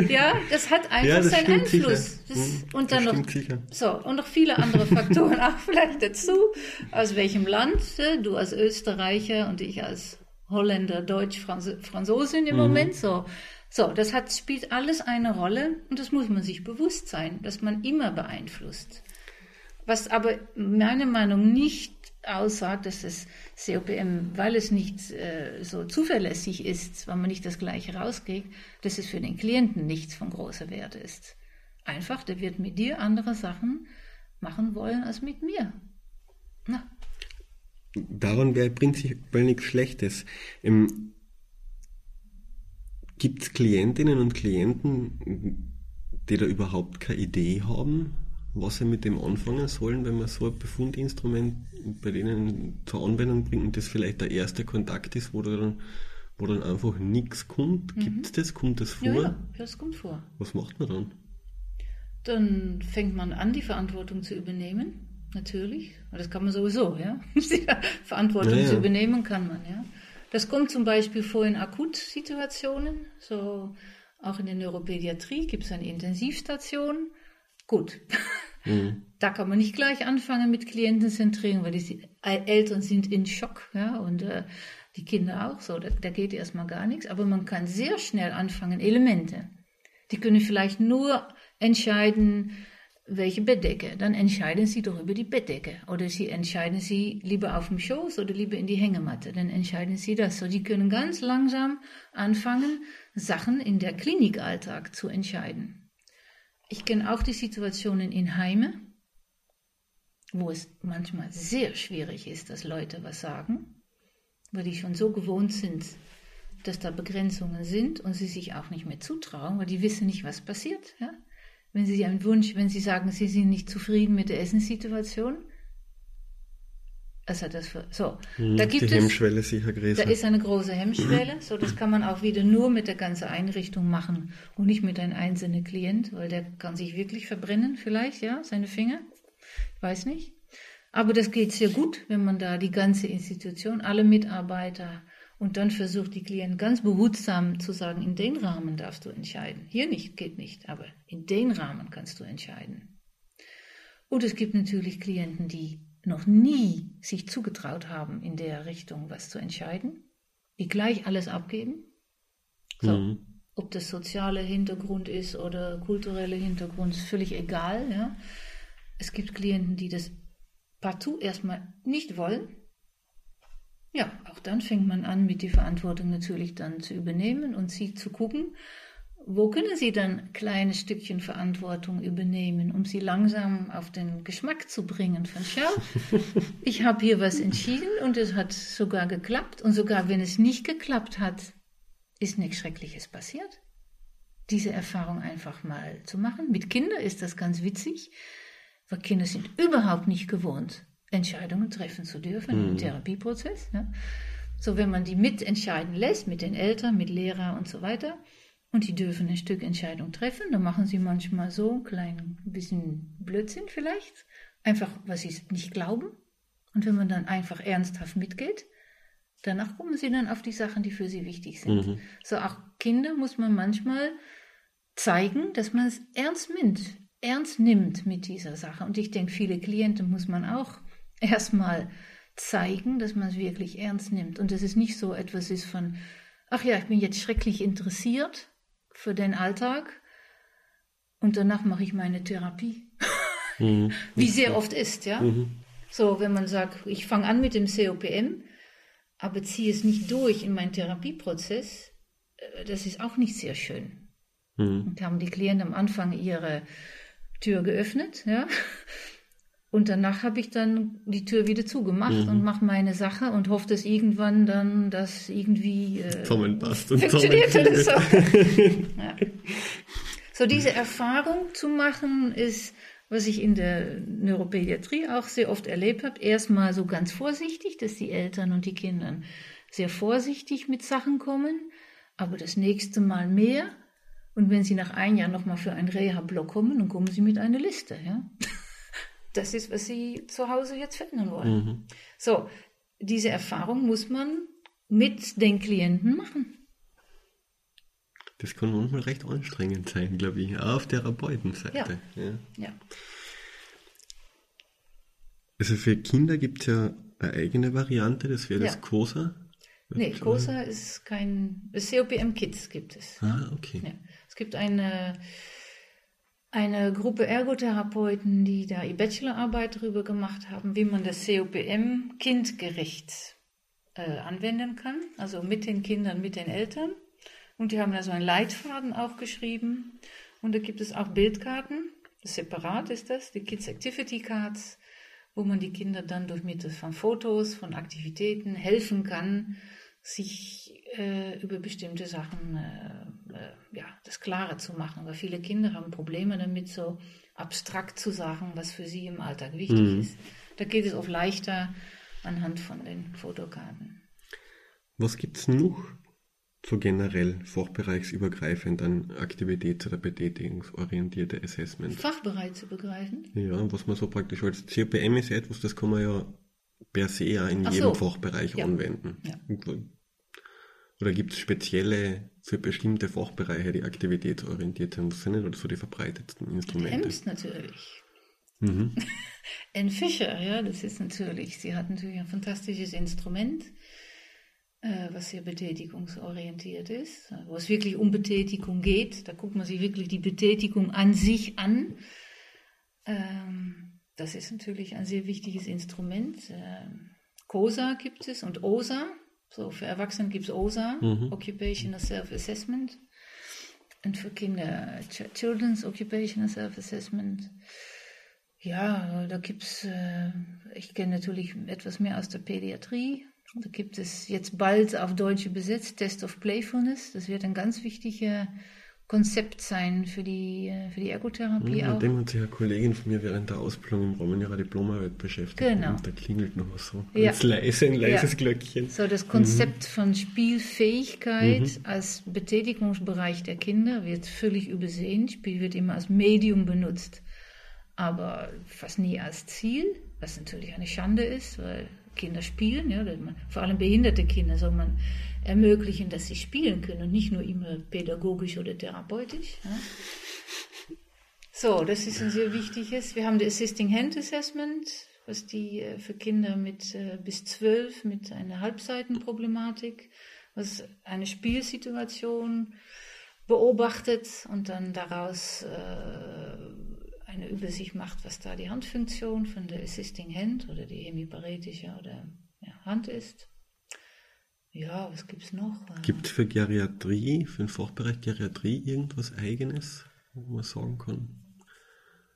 ja, das hat einfach ja, das seinen Einfluss. Das, hm, und dann noch, sicher. so, und noch viele andere Faktoren [laughs] auch vielleicht dazu. Aus welchem Land, äh, du als Österreicher und ich als Holländer, Deutsch, Franz Franzosin im mhm. Moment, so. So, das hat, spielt alles eine Rolle und das muss man sich bewusst sein, dass man immer beeinflusst. Was aber meiner Meinung nicht aussagt, dass das COPM, weil es nicht äh, so zuverlässig ist, weil man nicht das Gleiche rauskriegt, dass es für den Klienten nichts von großer Wert ist. Einfach, der wird mit dir andere Sachen machen wollen als mit mir. Na. Daran wäre prinzipiell nichts Schlechtes. Ähm, Gibt es Klientinnen und Klienten, die da überhaupt keine Idee haben, was sie mit dem anfangen sollen, wenn man so ein Befundinstrument bei denen zur Anwendung bringt und das vielleicht der erste Kontakt ist, wo dann, wo dann einfach nichts kommt? Mhm. Gibt es das? Kommt das vor? Ja, ja, das kommt vor. Was macht man dann? Dann fängt man an, die Verantwortung zu übernehmen, natürlich. Das kann man sowieso, ja. [laughs] Verantwortung ja, ja. zu übernehmen kann man, ja. Das kommt zum Beispiel vor in Akutsituationen, so auch in der Neuropädiatrie gibt es eine Intensivstation Gut. Mhm. Da kann man nicht gleich anfangen mit Klientenzentrierung, weil die Eltern sind in Schock, ja, und äh, die Kinder auch so. Da, da geht erstmal gar nichts. Aber man kann sehr schnell anfangen, Elemente. Die können vielleicht nur entscheiden, welche Bettdecke. Dann entscheiden sie doch über die Bettdecke. Oder sie entscheiden sie lieber auf dem Schoß oder lieber in die Hängematte. Dann entscheiden sie das. So, die können ganz langsam anfangen, Sachen in der Klinikalltag zu entscheiden. Ich kenne auch die Situationen in Heime, wo es manchmal sehr schwierig ist, dass Leute was sagen, weil die schon so gewohnt sind, dass da Begrenzungen sind und sie sich auch nicht mehr zutrauen, weil die wissen nicht, was passiert. Ja? Wenn sie einen Wunsch, wenn sie sagen, sie sind nicht zufrieden mit der Essenssituation, also das so, hm, da gibt die es, Hemmschwelle sicher größer. Da ist eine große Hemmschwelle. So, das kann man auch wieder nur mit der ganzen Einrichtung machen und nicht mit einem einzelnen Klient, weil der kann sich wirklich verbrennen, vielleicht, ja, seine Finger. Ich weiß nicht. Aber das geht sehr gut, wenn man da die ganze Institution, alle Mitarbeiter und dann versucht die Klienten ganz behutsam zu sagen, in den Rahmen darfst du entscheiden. Hier nicht, geht nicht, aber in den Rahmen kannst du entscheiden. Und es gibt natürlich Klienten, die noch nie sich zugetraut haben, in der Richtung was zu entscheiden, die gleich alles abgeben. So, mhm. Ob das soziale Hintergrund ist oder kulturelle Hintergrund, ist völlig egal. Ja. Es gibt Klienten, die das partout erstmal nicht wollen. Ja, auch dann fängt man an, mit die Verantwortung natürlich dann zu übernehmen und sie zu gucken, wo können Sie dann kleine Stückchen Verantwortung übernehmen, um Sie langsam auf den Geschmack zu bringen von schau, [laughs] ich habe hier was entschieden und es hat sogar geklappt und sogar wenn es nicht geklappt hat, ist nichts Schreckliches passiert. Diese Erfahrung einfach mal zu machen. Mit Kindern ist das ganz witzig, weil Kinder sind überhaupt nicht gewohnt, Entscheidungen treffen zu dürfen mhm. im Therapieprozess. Ja. So, wenn man die mitentscheiden lässt, mit den Eltern, mit Lehrer und so weiter, und die dürfen ein Stück Entscheidung treffen. Da machen sie manchmal so ein klein bisschen Blödsinn vielleicht. Einfach, was sie nicht glauben. Und wenn man dann einfach ernsthaft mitgeht, danach kommen sie dann auf die Sachen, die für sie wichtig sind. Mhm. So auch Kinder muss man manchmal zeigen, dass man es ernst nimmt, ernst nimmt mit dieser Sache. Und ich denke, viele Klienten muss man auch [laughs] erstmal zeigen, dass man es wirklich ernst nimmt. Und dass es nicht so etwas ist von, ach ja, ich bin jetzt schrecklich interessiert für den Alltag und danach mache ich meine Therapie. Mhm. [laughs] Wie sehr oft ist, ja. Mhm. So, wenn man sagt, ich fange an mit dem COPM, aber ziehe es nicht durch in meinen Therapieprozess, äh, das ist auch nicht sehr schön. Mhm. Und haben die Klienten am Anfang ihre Tür geöffnet, ja. Und danach habe ich dann die Tür wieder zugemacht mhm. und mache meine Sache und hoffe, dass irgendwann dann das irgendwie äh, zusammenpasst und funktioniert. So. [laughs] ja. so diese Erfahrung zu machen ist, was ich in der Neuropädiatrie auch sehr oft erlebt habe. Erstmal so ganz vorsichtig, dass die Eltern und die Kinder sehr vorsichtig mit Sachen kommen, aber das nächste Mal mehr. Und wenn sie nach einem Jahr nochmal für einen Reha-Block kommen, dann kommen sie mit einer Liste. Ja? Das ist, was sie zu Hause jetzt verändern wollen. Mhm. So, diese Erfahrung muss man mit den Klienten machen. Das kann manchmal recht anstrengend sein, glaube ich, auch auf der Therapeutenseite. Ja. Ja. Ja. Also für Kinder gibt es ja eine eigene Variante, das wäre das Ja. COSA. Nee, COSA ist kein. Das COPM Kids gibt es. Ah, okay. Ja. Es gibt eine, eine Gruppe Ergotherapeuten, die da ihre Bachelorarbeit darüber gemacht haben, wie man das COPM kindgerecht äh, anwenden kann. Also mit den Kindern, mit den Eltern. Und die haben da so einen Leitfaden auch geschrieben. Und da gibt es auch Bildkarten. Separat ist das, die Kids Activity Cards, wo man die Kinder dann durch Mittel von Fotos, von Aktivitäten helfen kann, sich äh, über bestimmte Sachen äh, äh, ja, das klarer zu machen. Weil viele Kinder haben Probleme damit, so abstrakt zu sagen, was für sie im Alltag wichtig ist. Da geht es oft leichter anhand von den Fotokarten. Was gibt es noch so generell fachbereichsübergreifend an aktivitäts- oder betätigungsorientierte zu begreifen. Ja, was man so praktisch als CPM ist etwas, das kann man ja per se ja in Ach jedem so. Fachbereich Ja. anwenden. Ja. Oder gibt es spezielle für bestimmte Fachbereiche, die aktivitätsorientiert sind? Was sind denn so die verbreitetsten Instrumente? Ems natürlich. Mhm. [laughs] Anne Fischer, ja, das ist natürlich, sie hat natürlich ein fantastisches Instrument, äh, was sehr betätigungsorientiert ist, wo es wirklich um Betätigung geht. Da guckt man sich wirklich die Betätigung an sich an. Ähm, das ist natürlich ein sehr wichtiges Instrument. Ähm, COSA gibt es und OSA. So, für Erwachsene gibt es OSA, Occupational Self-Assessment. Und für Kinder Ch Children's Occupational Self-Assessment. Ja, da gibt's, äh, ich kenne natürlich etwas mehr aus der Pädiatrie. Da gibt es jetzt bald auf Deutsch übersetzt Test of Playfulness. Das wird ein ganz wichtiger Konzept sein für die, äh, für die Ergotherapie Ja, auch. mit dem hat sich eine Kollegin von mir während der Ausbildung im Rahmen ihrer Diplomarbeit beschäftigt. Genau. Und da klingelt noch was so. Ja. Ganz leise, ein leises Ja. Glöckchen. So, das Konzept von Spielfähigkeit als Betätigungsbereich der Kinder wird völlig übersehen. Spiel wird immer als Medium benutzt, aber fast nie als Ziel, was natürlich eine Schande ist, weil Kinder spielen, ja, vor allem behinderte Kinder soll man ermöglichen, dass sie spielen können und nicht nur immer pädagogisch oder therapeutisch. Ja. So, das ist ein sehr wichtiges. Wir haben das Assisting Hand Assessment, was die äh, für Kinder mit äh, bis zwölf mit einer Halbseitenproblematik, was eine Spielsituation beobachtet und dann daraus äh, eine Übersicht macht, was da die Handfunktion von der Assisting Hand oder die hemiparetische oder ja, Hand ist. Ja, was gibt's noch? Gibt es für Geriatrie, für den Fachbereich Geriatrie irgendwas Eigenes, wo man sagen kann?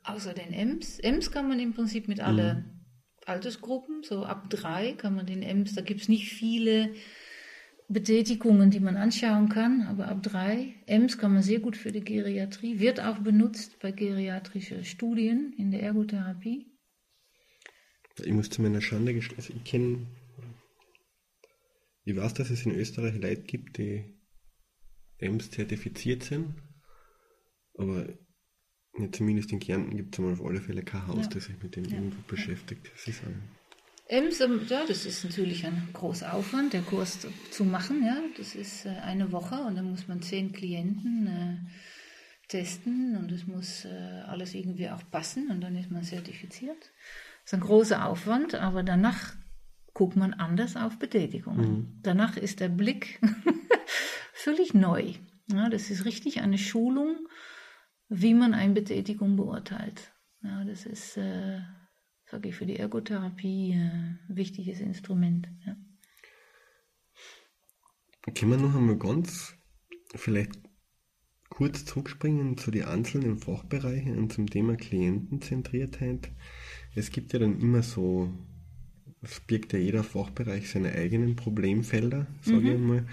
Außer den Ems. Ems kann man im Prinzip mit alle Altersgruppen, so ab drei kann man den Ems, da gibt es nicht viele Betätigungen, die man anschauen kann, aber ab drei. Ems kann man sehr gut für die Geriatrie, wird auch benutzt bei geriatrischen Studien in der Ergotherapie. Ich muss zu meiner Schande gestehen, also ich kenne, ich weiß, dass es in Österreich Leute gibt, die EMS zertifiziert sind, aber ja, zumindest in Kärnten gibt es einmal auf alle Fälle kein Haus, Ja. das sich mit dem Ja. irgendwo beschäftigt. Das ist Ems, ähm, ja, das ist natürlich ein großer Aufwand, der Kurs zu- zu machen. Ja, das ist äh, eine Woche und dann muss man zehn Klienten äh, testen und es muss äh, alles irgendwie auch passen und dann ist man zertifiziert. Das ist ein großer Aufwand, aber danach guckt man anders auf Betätigungen. Danach ist der Blick [laughs] völlig neu. Ja, das ist richtig eine Schulung, wie man eine Betätigung beurteilt. Ja, das ist, äh, sage ich, für die Ergotherapie äh, ein wichtiges Instrument. Ja. Können wir noch einmal ganz vielleicht kurz zurückspringen zu den einzelnen Fachbereichen und zum Thema Klientenzentriertheit? Es gibt ja dann immer so, es birgt ja jeder Fachbereich seine eigenen Problemfelder, sage ich einmal.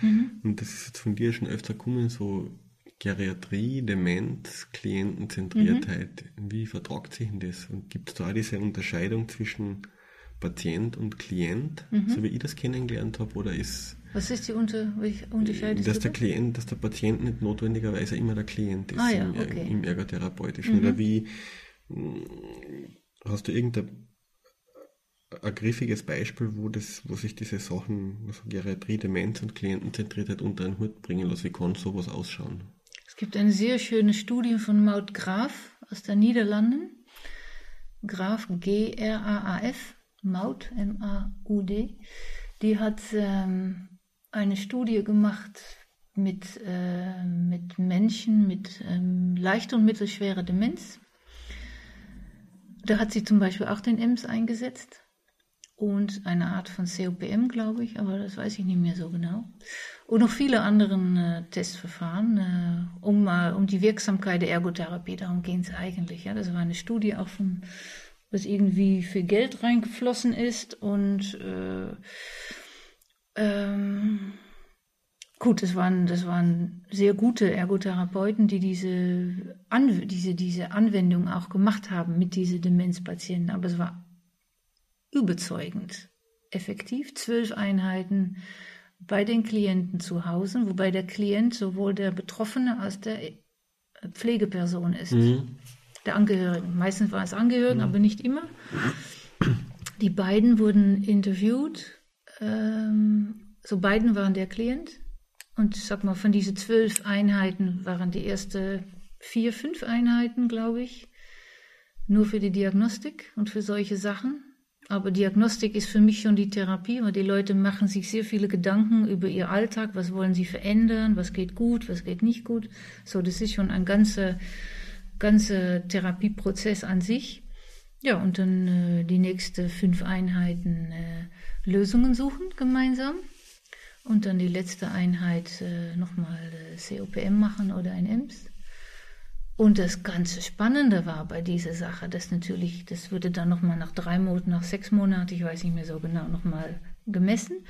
Und das ist jetzt von dir schon öfter gekommen, so Geriatrie, Demenz, Klientenzentriertheit. Wie vertragt sich denn das? Und gibt es da auch diese Unterscheidung zwischen Patient und Klient, so wie ich das kennengelernt habe, oder ist Was ist die Unter Unterscheidung? dass der Klient, dass der Patient nicht notwendigerweise immer der Klient ist Ah ja, im, okay. im Ergotherapeutischen. Oder wie mh, hast du irgendeine ein griffiges Beispiel, wo, das, wo sich diese Sachen, also Geriatrie, Demenz und Klientenzentriertheit unter einen Hut bringen lassen. Wie kann sowas ausschauen? Es gibt eine sehr schöne Studie von Maud Graf aus den Niederlanden. Graf, G-R-A-A-F, Maud, M-A-U-D. Die hat ähm, eine Studie gemacht mit, äh, mit Menschen mit ähm, leicht und mittelschwerer Demenz. Da hat sie zum Beispiel auch den EMS eingesetzt und eine Art von COPM, glaube ich, aber das weiß ich nicht mehr so genau. Und noch viele andere äh, Testverfahren, äh, um mal um die Wirksamkeit der Ergotherapie, darum ging es eigentlich. Ja. Das war eine Studie auch von, was irgendwie für Geld reingeflossen ist und äh, ähm, gut, das waren, das waren sehr gute Ergotherapeuten, die diese, An diese, diese Anwendung auch gemacht haben mit diesen Demenzpatienten, aber es war überzeugend effektiv. Zwölf Einheiten bei den Klienten zu Hause, wobei der Klient sowohl der Betroffene als der Pflegeperson ist. Mhm. Der Angehörigen. Meistens waren es Angehörigen, mhm. aber nicht immer. Die beiden wurden interviewt. Ähm, so beiden waren der Klient. Und sag mal, von diesen zwölf Einheiten waren die erste vier, fünf Einheiten, glaube ich, nur für die Diagnostik und für solche Sachen. Aber Diagnostik ist für mich schon die Therapie, weil die Leute machen sich sehr viele Gedanken über ihr Alltag, was wollen sie verändern, was geht gut, was geht nicht gut. So, das ist schon ein ganzer, ganzer Therapieprozess an sich. Ja, und dann äh, die nächsten fünf Einheiten äh, Lösungen suchen gemeinsam. Und dann die letzte Einheit äh, nochmal äh, COPM machen oder ein EMS. Und das ganze Spannende war bei dieser Sache, dass natürlich, das wurde dann nochmal nach drei Monaten, nach sechs Monaten, ich weiß nicht mehr so genau, nochmal gemessen,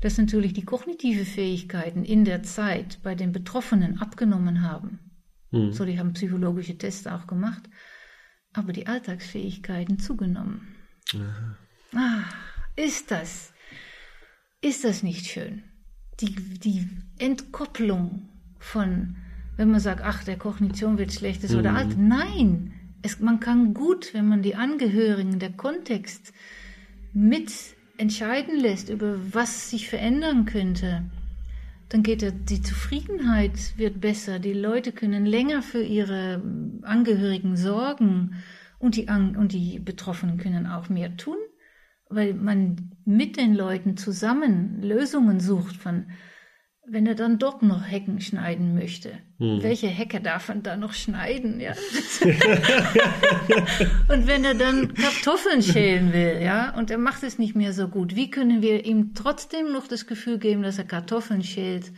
dass natürlich die kognitive Fähigkeiten in der Zeit bei den Betroffenen abgenommen haben. Mhm. So, die haben psychologische Tests auch gemacht, aber die Alltagsfähigkeiten zugenommen. Aha. Ah, ist das, ist das nicht schön? Die, die Entkopplung von wenn man sagt, ach, der Kognition wird schlecht ist mhm. oder alt. Nein, es, man kann gut, wenn man die Angehörigen, der Kontext mit entscheiden lässt, über was sich verändern könnte, dann geht die Zufriedenheit wird besser, die Leute können länger für ihre Angehörigen sorgen und die, und die Betroffenen können auch mehr tun, weil man mit den Leuten zusammen Lösungen sucht von wenn er dann dort noch Hecken schneiden möchte, hm. welche Hecke darf man da noch schneiden, ja? [laughs] und wenn er dann Kartoffeln schälen will, ja, und er macht es nicht mehr so gut, wie können wir ihm trotzdem noch das Gefühl geben, dass er Kartoffeln schält,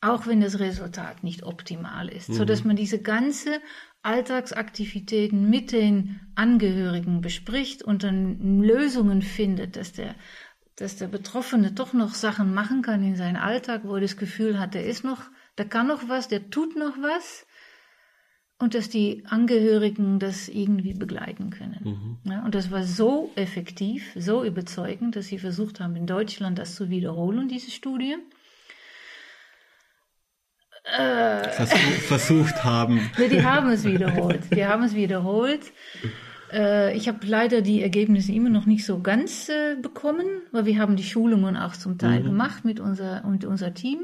auch wenn das Resultat nicht optimal ist, mhm. so dass man diese ganze Alltagsaktivitäten mit den Angehörigen bespricht und dann Lösungen findet, dass der dass der Betroffene doch noch Sachen machen kann in seinem Alltag, wo er das Gefühl hat, der ist noch, der kann noch was, der tut noch was und dass die Angehörigen das irgendwie begleiten können. Mhm. Ja, und das war so effektiv, so überzeugend, dass sie versucht haben, in Deutschland das zu wiederholen, diese Studie. Äh, versucht haben. [laughs] die haben es wiederholt. Die haben es wiederholt. Äh, ich habe leider die Ergebnisse immer noch nicht so ganz äh, bekommen, weil wir haben die Schulungen auch zum Teil mhm. gemacht mit unser, mit unser Team.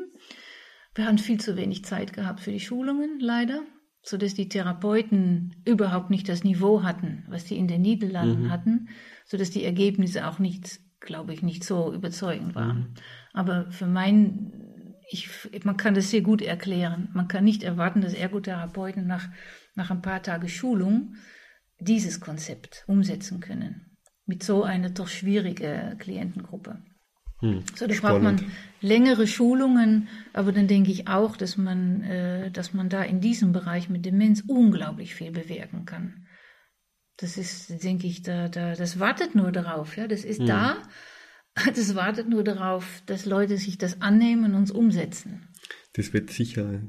Wir haben viel zu wenig Zeit gehabt für die Schulungen, leider, so dass die Therapeuten überhaupt nicht das Niveau hatten, was die in den Niederlanden mhm. hatten, so dass die Ergebnisse auch nicht, glaube ich, nicht so überzeugend waren. Mhm. Aber für mein, ich, man kann das sehr gut erklären. Man kann nicht erwarten, dass Ergotherapeuten nach, nach ein paar Tagen Schulung dieses Konzept umsetzen können. Mit so einer doch schwierigen Klientengruppe. Hm, so, da braucht man längere Schulungen, aber dann denke ich auch, dass man, äh, dass man da in diesem Bereich mit Demenz unglaublich viel bewirken kann. Das ist, denke ich, da, da, das wartet nur darauf, ja, das ist hm. da, [laughs] das wartet nur darauf, dass Leute sich das annehmen und es umsetzen. Das wird sicher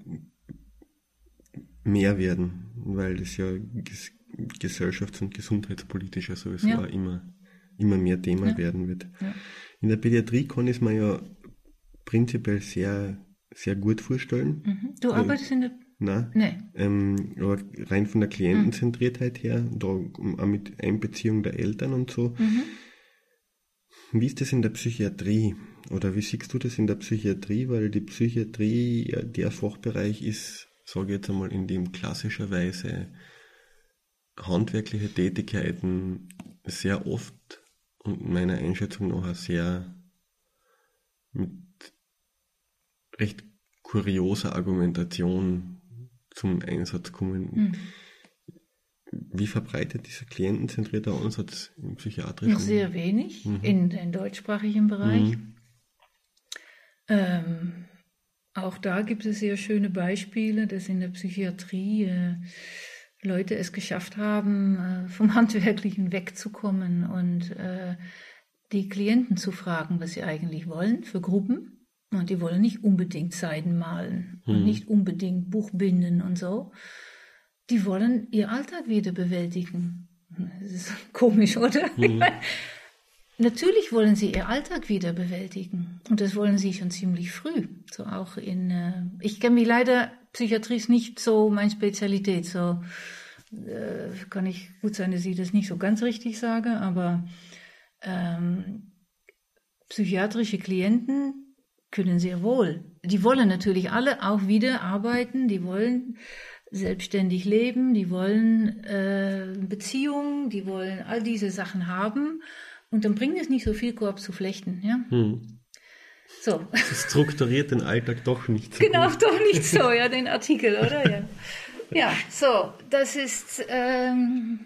mehr werden, weil das ja gesellschafts- und gesundheitspolitischer sowieso ja. auch immer, immer mehr Thema ja. werden wird. Ja. In der Pädiatrie kann ich es mir ja prinzipiell sehr, sehr gut vorstellen. Mhm. Du arbeitest in der Nein. Nee. Ähm, aber rein von der Klientenzentriertheit her, da auch mit Einbeziehung der Eltern und so, mhm. Wie ist das in der Psychiatrie? Oder wie siehst du das in der Psychiatrie? Weil die Psychiatrie ja der Fachbereich ist, sage ich jetzt einmal, in dem klassischerweise handwerkliche Tätigkeiten sehr oft und meiner Einschätzung nach auch sehr mit recht kurioser Argumentation zum Einsatz kommen. Mhm. Wie verbreitet dieser klientenzentrierte Ansatz im psychiatrischen? Noch sehr wenig mhm. in den deutschsprachigen Bereich. Mhm. Ähm, auch da gibt es sehr schöne Beispiele, dass in der Psychiatrie äh, Leute es geschafft haben, äh, vom [laughs] Handwerklichen wegzukommen und äh, die Klienten zu fragen, was sie eigentlich wollen für Gruppen. Und die wollen nicht unbedingt Seiden malen und hm. nicht unbedingt Buch binden und so. Die wollen ihr Alltag wieder bewältigen. Das ist [laughs] komisch, oder? Hm. [laughs] Natürlich wollen sie ihr Alltag wieder bewältigen. Und das wollen sie schon ziemlich früh. So auch in, äh, ich kenne mich leider, Psychiatrie ist nicht so meine Spezialität. So äh, kann ich gut sein, dass ich das nicht so ganz richtig sage, aber ähm, psychiatrische Klienten können sehr wohl. Die wollen natürlich alle auch wieder arbeiten, die wollen selbstständig leben, die wollen äh, Beziehungen, die wollen all diese Sachen haben. Und dann bringt es nicht so viel, Korb zu flechten. Ja? Hm. So. Das strukturiert den Alltag doch nicht so. Genau, gut. doch nicht so, ja, [laughs] den Artikel, oder? Ja, ja so, das ist, ähm,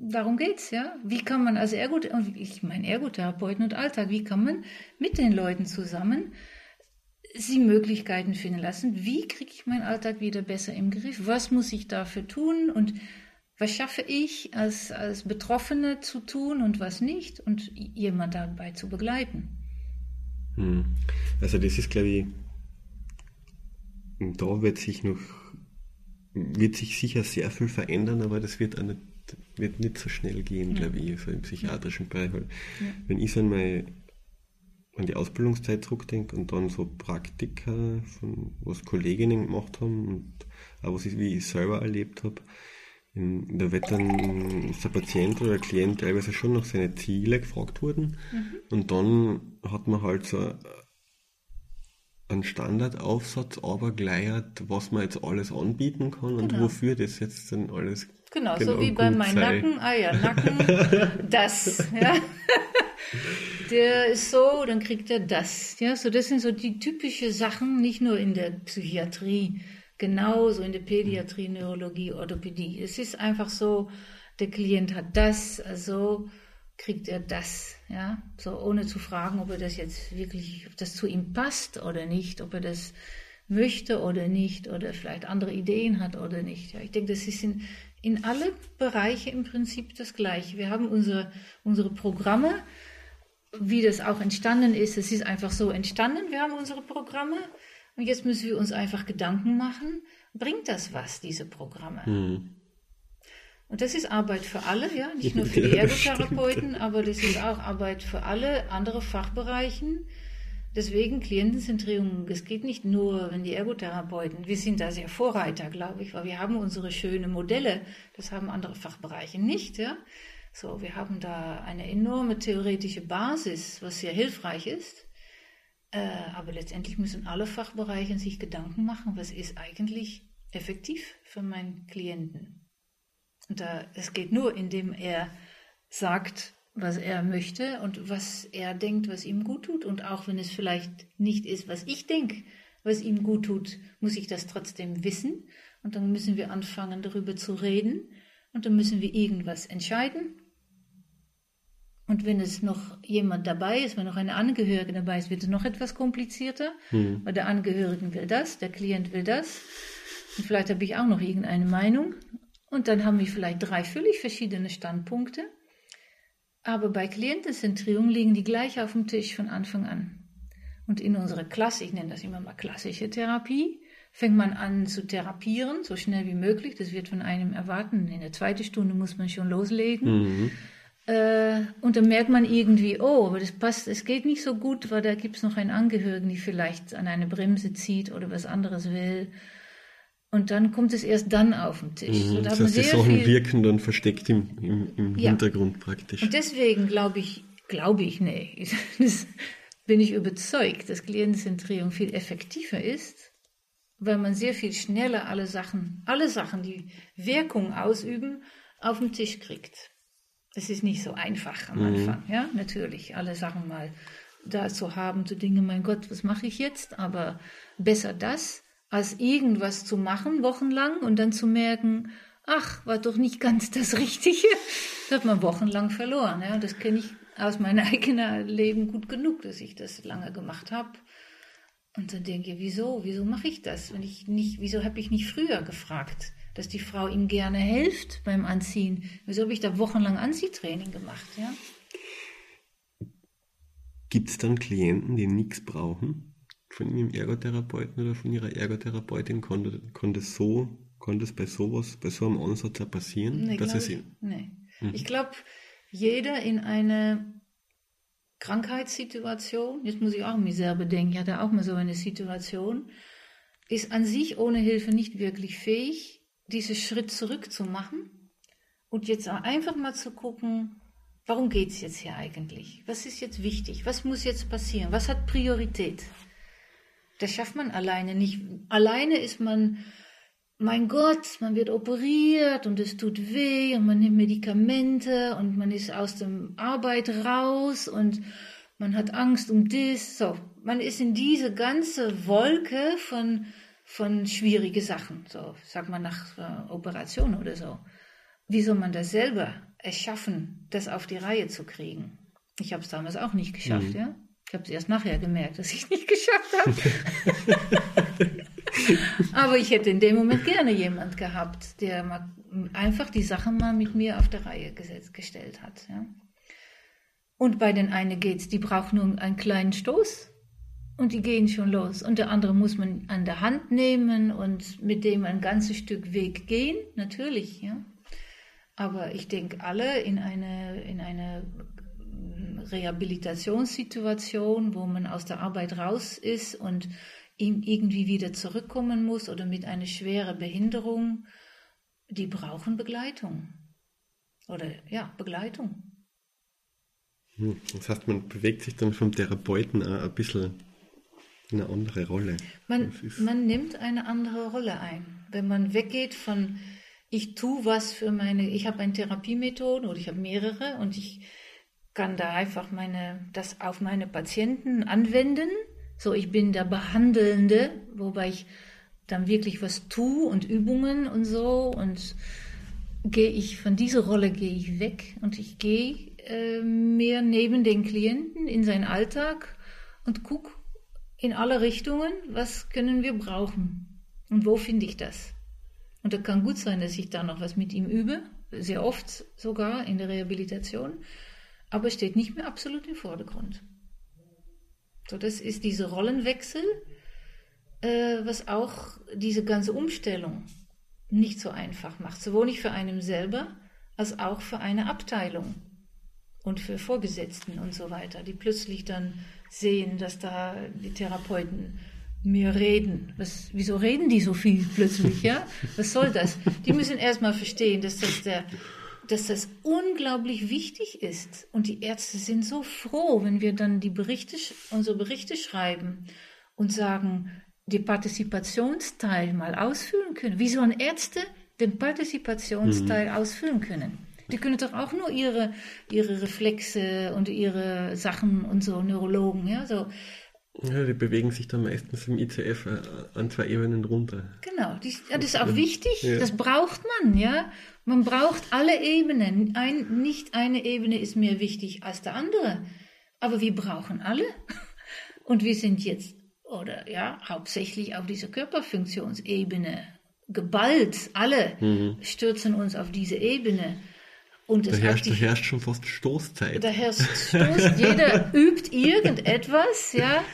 darum geht's, ja. Wie kann man als Ergot, ich meine Ergotherapeuten und Alltag, wie kann man mit den Leuten zusammen sie Möglichkeiten finden lassen? Wie kriege ich meinen Alltag wieder besser im Griff? Was muss ich dafür tun? Und was schaffe ich als, als Betroffene zu tun und was nicht? Und jemand dabei zu begleiten. Hm. Also das ist, glaube ich, da wird sich noch, wird sich sicher sehr viel verändern, aber das wird auch nicht wird nicht so schnell gehen, ja. glaube ich, so im psychiatrischen Bereich. Ja. Wenn ich so an, meine, an die Ausbildungszeit zurückdenke und dann so Praktika, von, was Kolleginnen gemacht haben und auch was ich, wie ich selber erlebt habe, da wird dann der Patient oder der Klient teilweise schon nach seine Ziele gefragt worden mhm. und dann hat man halt so einen Standardaufsatz aber gleiert, was man jetzt alles anbieten kann und genau. wofür das jetzt dann alles Genau, genau so wie bei meinem Nacken. Ah ja, Nacken, [laughs] das. Ja. Der ist so, dann kriegt er das. Ja, so das sind so die typischen Sachen, nicht nur in der Psychiatrie, genauso in der Pädiatrie, Neurologie, Orthopädie. Es ist einfach so, der Klient hat das, also kriegt er das, ja, so ohne zu fragen, ob er das jetzt wirklich, ob das zu ihm passt oder nicht, ob er das möchte oder nicht oder vielleicht andere Ideen hat oder nicht. Ja, ich denke, das ist in, in alle Bereiche im Prinzip das Gleiche. Wir haben unsere, unsere Programme, wie das auch entstanden ist. Es ist einfach so entstanden. Wir haben unsere Programme und jetzt müssen wir uns einfach Gedanken machen. Bringt das was, diese Programme? Hm. Und das ist Arbeit für alle, ja, nicht nur für [laughs] die Ergotherapeuten, aber das ist auch Arbeit für alle andere Fachbereichen. Deswegen Klientenzentrierung, es geht nicht nur, wenn die Ergotherapeuten, wir sind da sehr Vorreiter, glaube ich, weil wir haben unsere schönen Modelle, das haben andere Fachbereiche nicht, ja. So, wir haben da eine enorme theoretische Basis, was sehr hilfreich ist. Äh, aber letztendlich müssen alle Fachbereiche sich Gedanken machen, was ist eigentlich effektiv für meinen Klienten. Und da, es geht nur, indem er sagt, was er möchte und was er denkt, was ihm gut tut. Und auch wenn es vielleicht nicht ist, was ich denke, was ihm gut tut, muss ich das trotzdem wissen. Und dann müssen wir anfangen, darüber zu reden. Und dann müssen wir irgendwas entscheiden. Und wenn es noch jemand dabei ist, wenn noch eine Angehörige dabei ist, wird es noch etwas komplizierter, mhm. weil der Angehörige will das, der Klient will das. Und vielleicht habe ich auch noch irgendeine Meinung. Und dann haben wir vielleicht drei völlig verschiedene Standpunkte. Aber bei Klientenzentrierung liegen die gleich auf dem Tisch von Anfang an. Und in unserer Klasse, ich nenne das immer mal klassische Therapie, fängt man an zu therapieren, so schnell wie möglich. Das wird von einem erwarten. In der zweiten Stunde muss man schon loslegen. Mhm. Äh, und dann merkt man irgendwie, oh, aber das passt, es geht nicht so gut, weil da gibt es noch einen Angehörigen, die vielleicht an eine Bremse zieht oder was anderes will. Und dann kommt es erst dann auf den Tisch. Mhm, so, da das heißt, die Sachen wirken dann versteckt im, im, im ja. Hintergrund praktisch. Und deswegen glaube ich, glaube ich, nee. [laughs] Das bin ich überzeugt, dass Klientenzentrierung viel effektiver ist, weil man sehr viel schneller alle Sachen, alle Sachen, die Wirkung ausüben, auf den Tisch kriegt. Es ist nicht so einfach am Anfang, mhm. ja, natürlich, alle Sachen mal da zu haben, zu denken, mein Gott, was mache ich jetzt? Aber besser das, als irgendwas zu machen, wochenlang, und dann zu merken, ach, war doch nicht ganz [laughs] das Richtige. Das hat man wochenlang verloren. Ja. Das kenne ich aus meinem [laughs] eigenen Leben gut genug, dass ich das lange gemacht habe. Und dann denke ich, wieso? Wieso mache ich das? Wenn ich nicht, wieso habe ich nicht früher gefragt, dass die Frau ihm gerne hilft beim Anziehen? Wieso habe ich da wochenlang Anziehtraining gemacht? Ja? Gibt es dann Klienten, die nichts brauchen von ihrem Ergotherapeuten oder von ihrer Ergotherapeutin? Konnte, konnte, so, konnte es bei sowas, bei so einem Ansatz passieren? Nee, dass es ich, nee. Mhm. ich glaube, jeder in eine Krankheitssituation, jetzt muss ich auch an mich selber denken, ich hatte auch mal so eine Situation, ist an sich ohne Hilfe nicht wirklich fähig, diesen Schritt zurück zu machen und jetzt einfach mal zu gucken, warum geht es jetzt hier eigentlich? Was ist jetzt wichtig? Was muss jetzt passieren? Was hat Priorität? Das schafft man alleine nicht. Alleine ist man mein Gott, man wird operiert und es tut weh und man nimmt Medikamente und man ist aus der Arbeit raus und man hat Angst um das. So, man ist in diese ganze Wolke von, von schwierige Sachen. So, sag mal nach äh, Operation oder so. Wie soll man das selber erschaffen, das auf die Reihe zu kriegen? Ich habe es damals auch nicht geschafft, mhm. ja. Ich habe es erst nachher gemerkt, dass ich es nicht [laughs] geschafft habe. [laughs] Aber ich hätte in dem Moment gerne jemand gehabt, der einfach die Sachen mal mit mir auf der Reihe gesetzt, gestellt hat. Ja. Und bei den einen geht's, die braucht nur einen kleinen Stoß und die gehen schon los. Und der andere muss man an der Hand nehmen und mit dem ein ganzes Stück Weg gehen, natürlich, ja. Aber ich denke, alle in eine, in eine Rehabilitationssituation, wo man aus der Arbeit raus ist und irgendwie wieder zurückkommen muss oder mit einer schweren Behinderung, die brauchen Begleitung. Oder ja, Begleitung. Hm, das heißt, man bewegt sich dann vom Therapeuten ein bisschen eine andere Rolle. Man, man nimmt eine andere Rolle ein. Wenn man weggeht von, ich tue was für meine, ich habe eine Therapiemethode oder ich habe mehrere und ich kann da einfach meine, das auf meine Patienten anwenden so, ich bin der Behandelnde, wobei ich dann wirklich was tue und Übungen und so und gehe ich von dieser Rolle gehe ich weg und ich gehe äh, mehr neben den Klienten in seinen Alltag und gucke in alle Richtungen, was können wir brauchen und wo finde ich das. Und da kann gut sein, dass ich da noch was mit ihm übe, sehr oft sogar in der Rehabilitation, aber es steht nicht mehr absolut im Vordergrund. So, das ist dieser Rollenwechsel, äh, was auch diese ganze Umstellung nicht so einfach macht, sowohl nicht für einen selber als auch für eine Abteilung und für Vorgesetzten und so weiter, die plötzlich dann sehen, dass da die Therapeuten mehr reden. Was, wieso reden die so viel plötzlich, ja? Was soll das? Die müssen erstmal verstehen, dass das der dass das unglaublich wichtig ist. Und die Ärzte sind so froh, wenn wir dann die Berichte, unsere Berichte schreiben und sagen, den Partizipationsteil mal ausfüllen können. Wie sollen Ärzte den Partizipationsteil mhm. ausfüllen können? Die können doch auch nur ihre, ihre Reflexe und ihre Sachen und so, Neurologen, ja, so. Ja, die bewegen sich dann meistens im ICF äh, an zwei Ebenen runter. Genau, die, das ist auch wichtig, ja. das braucht man, ja. Man braucht alle Ebenen. Ein, nicht eine Ebene ist mehr wichtig als der andere. Aber wir brauchen alle. [laughs] Und wir sind jetzt, oder ja, hauptsächlich auf dieser Körperfunktionsebene geballt. Alle mhm. stürzen uns auf diese Ebene. Und da, herrscht, da herrscht schon fast Stoßzeit. Da herrscht Stoß, [laughs] jeder übt irgendetwas, ja.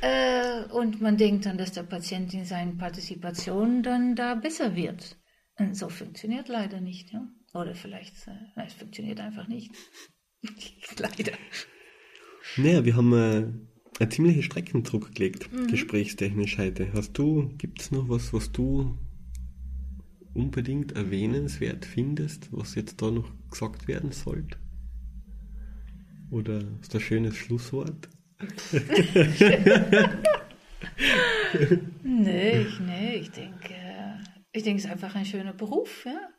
Äh, und man denkt dann, dass der Patient in seinen Partizipationen dann da besser wird. Und so funktioniert leider nicht, ja. Oder vielleicht, äh, nein, es funktioniert einfach nicht. [laughs] leider. Naja, wir haben äh, einen ziemlichen Streckendruck gelegt, mhm. gesprächstechnisch heute. Hast du, gibt es noch was, was du unbedingt erwähnenswert findest, was jetzt da noch gesagt werden sollte? Oder ist das ein schönes Schlusswort? [laughs] nee, ich, nee, ich denke, ich denke, es ist einfach ein schöner Beruf, ja.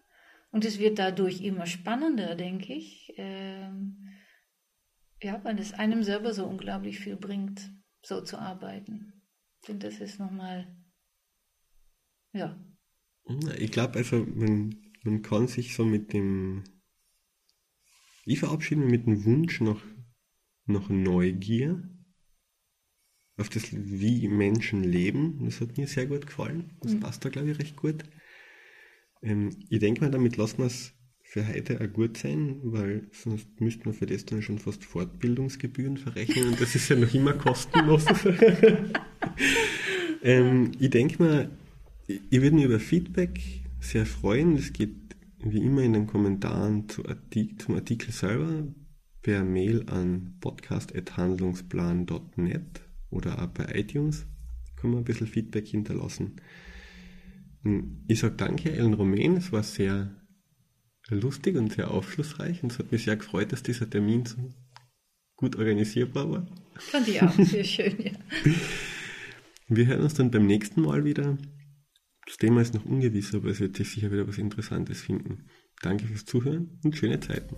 Und es wird dadurch immer spannender, denke ich. Ähm, ja, weil es einem selber so unglaublich viel bringt, so zu arbeiten. Ich finde, das ist nochmal, ja. Ich glaube, also man, man kann sich so mit dem, ich verabschiede mich mit dem Wunsch nach, nach Neugier auf das, wie Menschen leben. Das hat mir sehr gut gefallen. Das mhm. passt da, glaube ich, recht gut. Ähm, ich denke mal, damit lassen wir es für heute auch gut sein, weil sonst müssten wir für das dann schon fast Fortbildungsgebühren verrechnen und das ist ja noch immer kostenlos. [laughs] [laughs] ähm, ich denke mal, ich würde mich über Feedback sehr freuen. Es geht wie immer in den Kommentaren zu Artik zum Artikel selber per Mail an podcast.handlungsplan.net oder auch bei iTunes kann man ein bisschen Feedback hinterlassen. Ich sage danke, Ellen Romain. Es war sehr lustig und sehr aufschlussreich und es hat mich sehr gefreut, dass dieser Termin so gut organisierbar war. Fand ich auch sehr schön, ja. [laughs] Wir hören uns dann beim nächsten Mal wieder. Das Thema ist noch ungewiss, aber es wird sich sicher wieder was Interessantes finden. Danke fürs Zuhören und schöne Zeiten.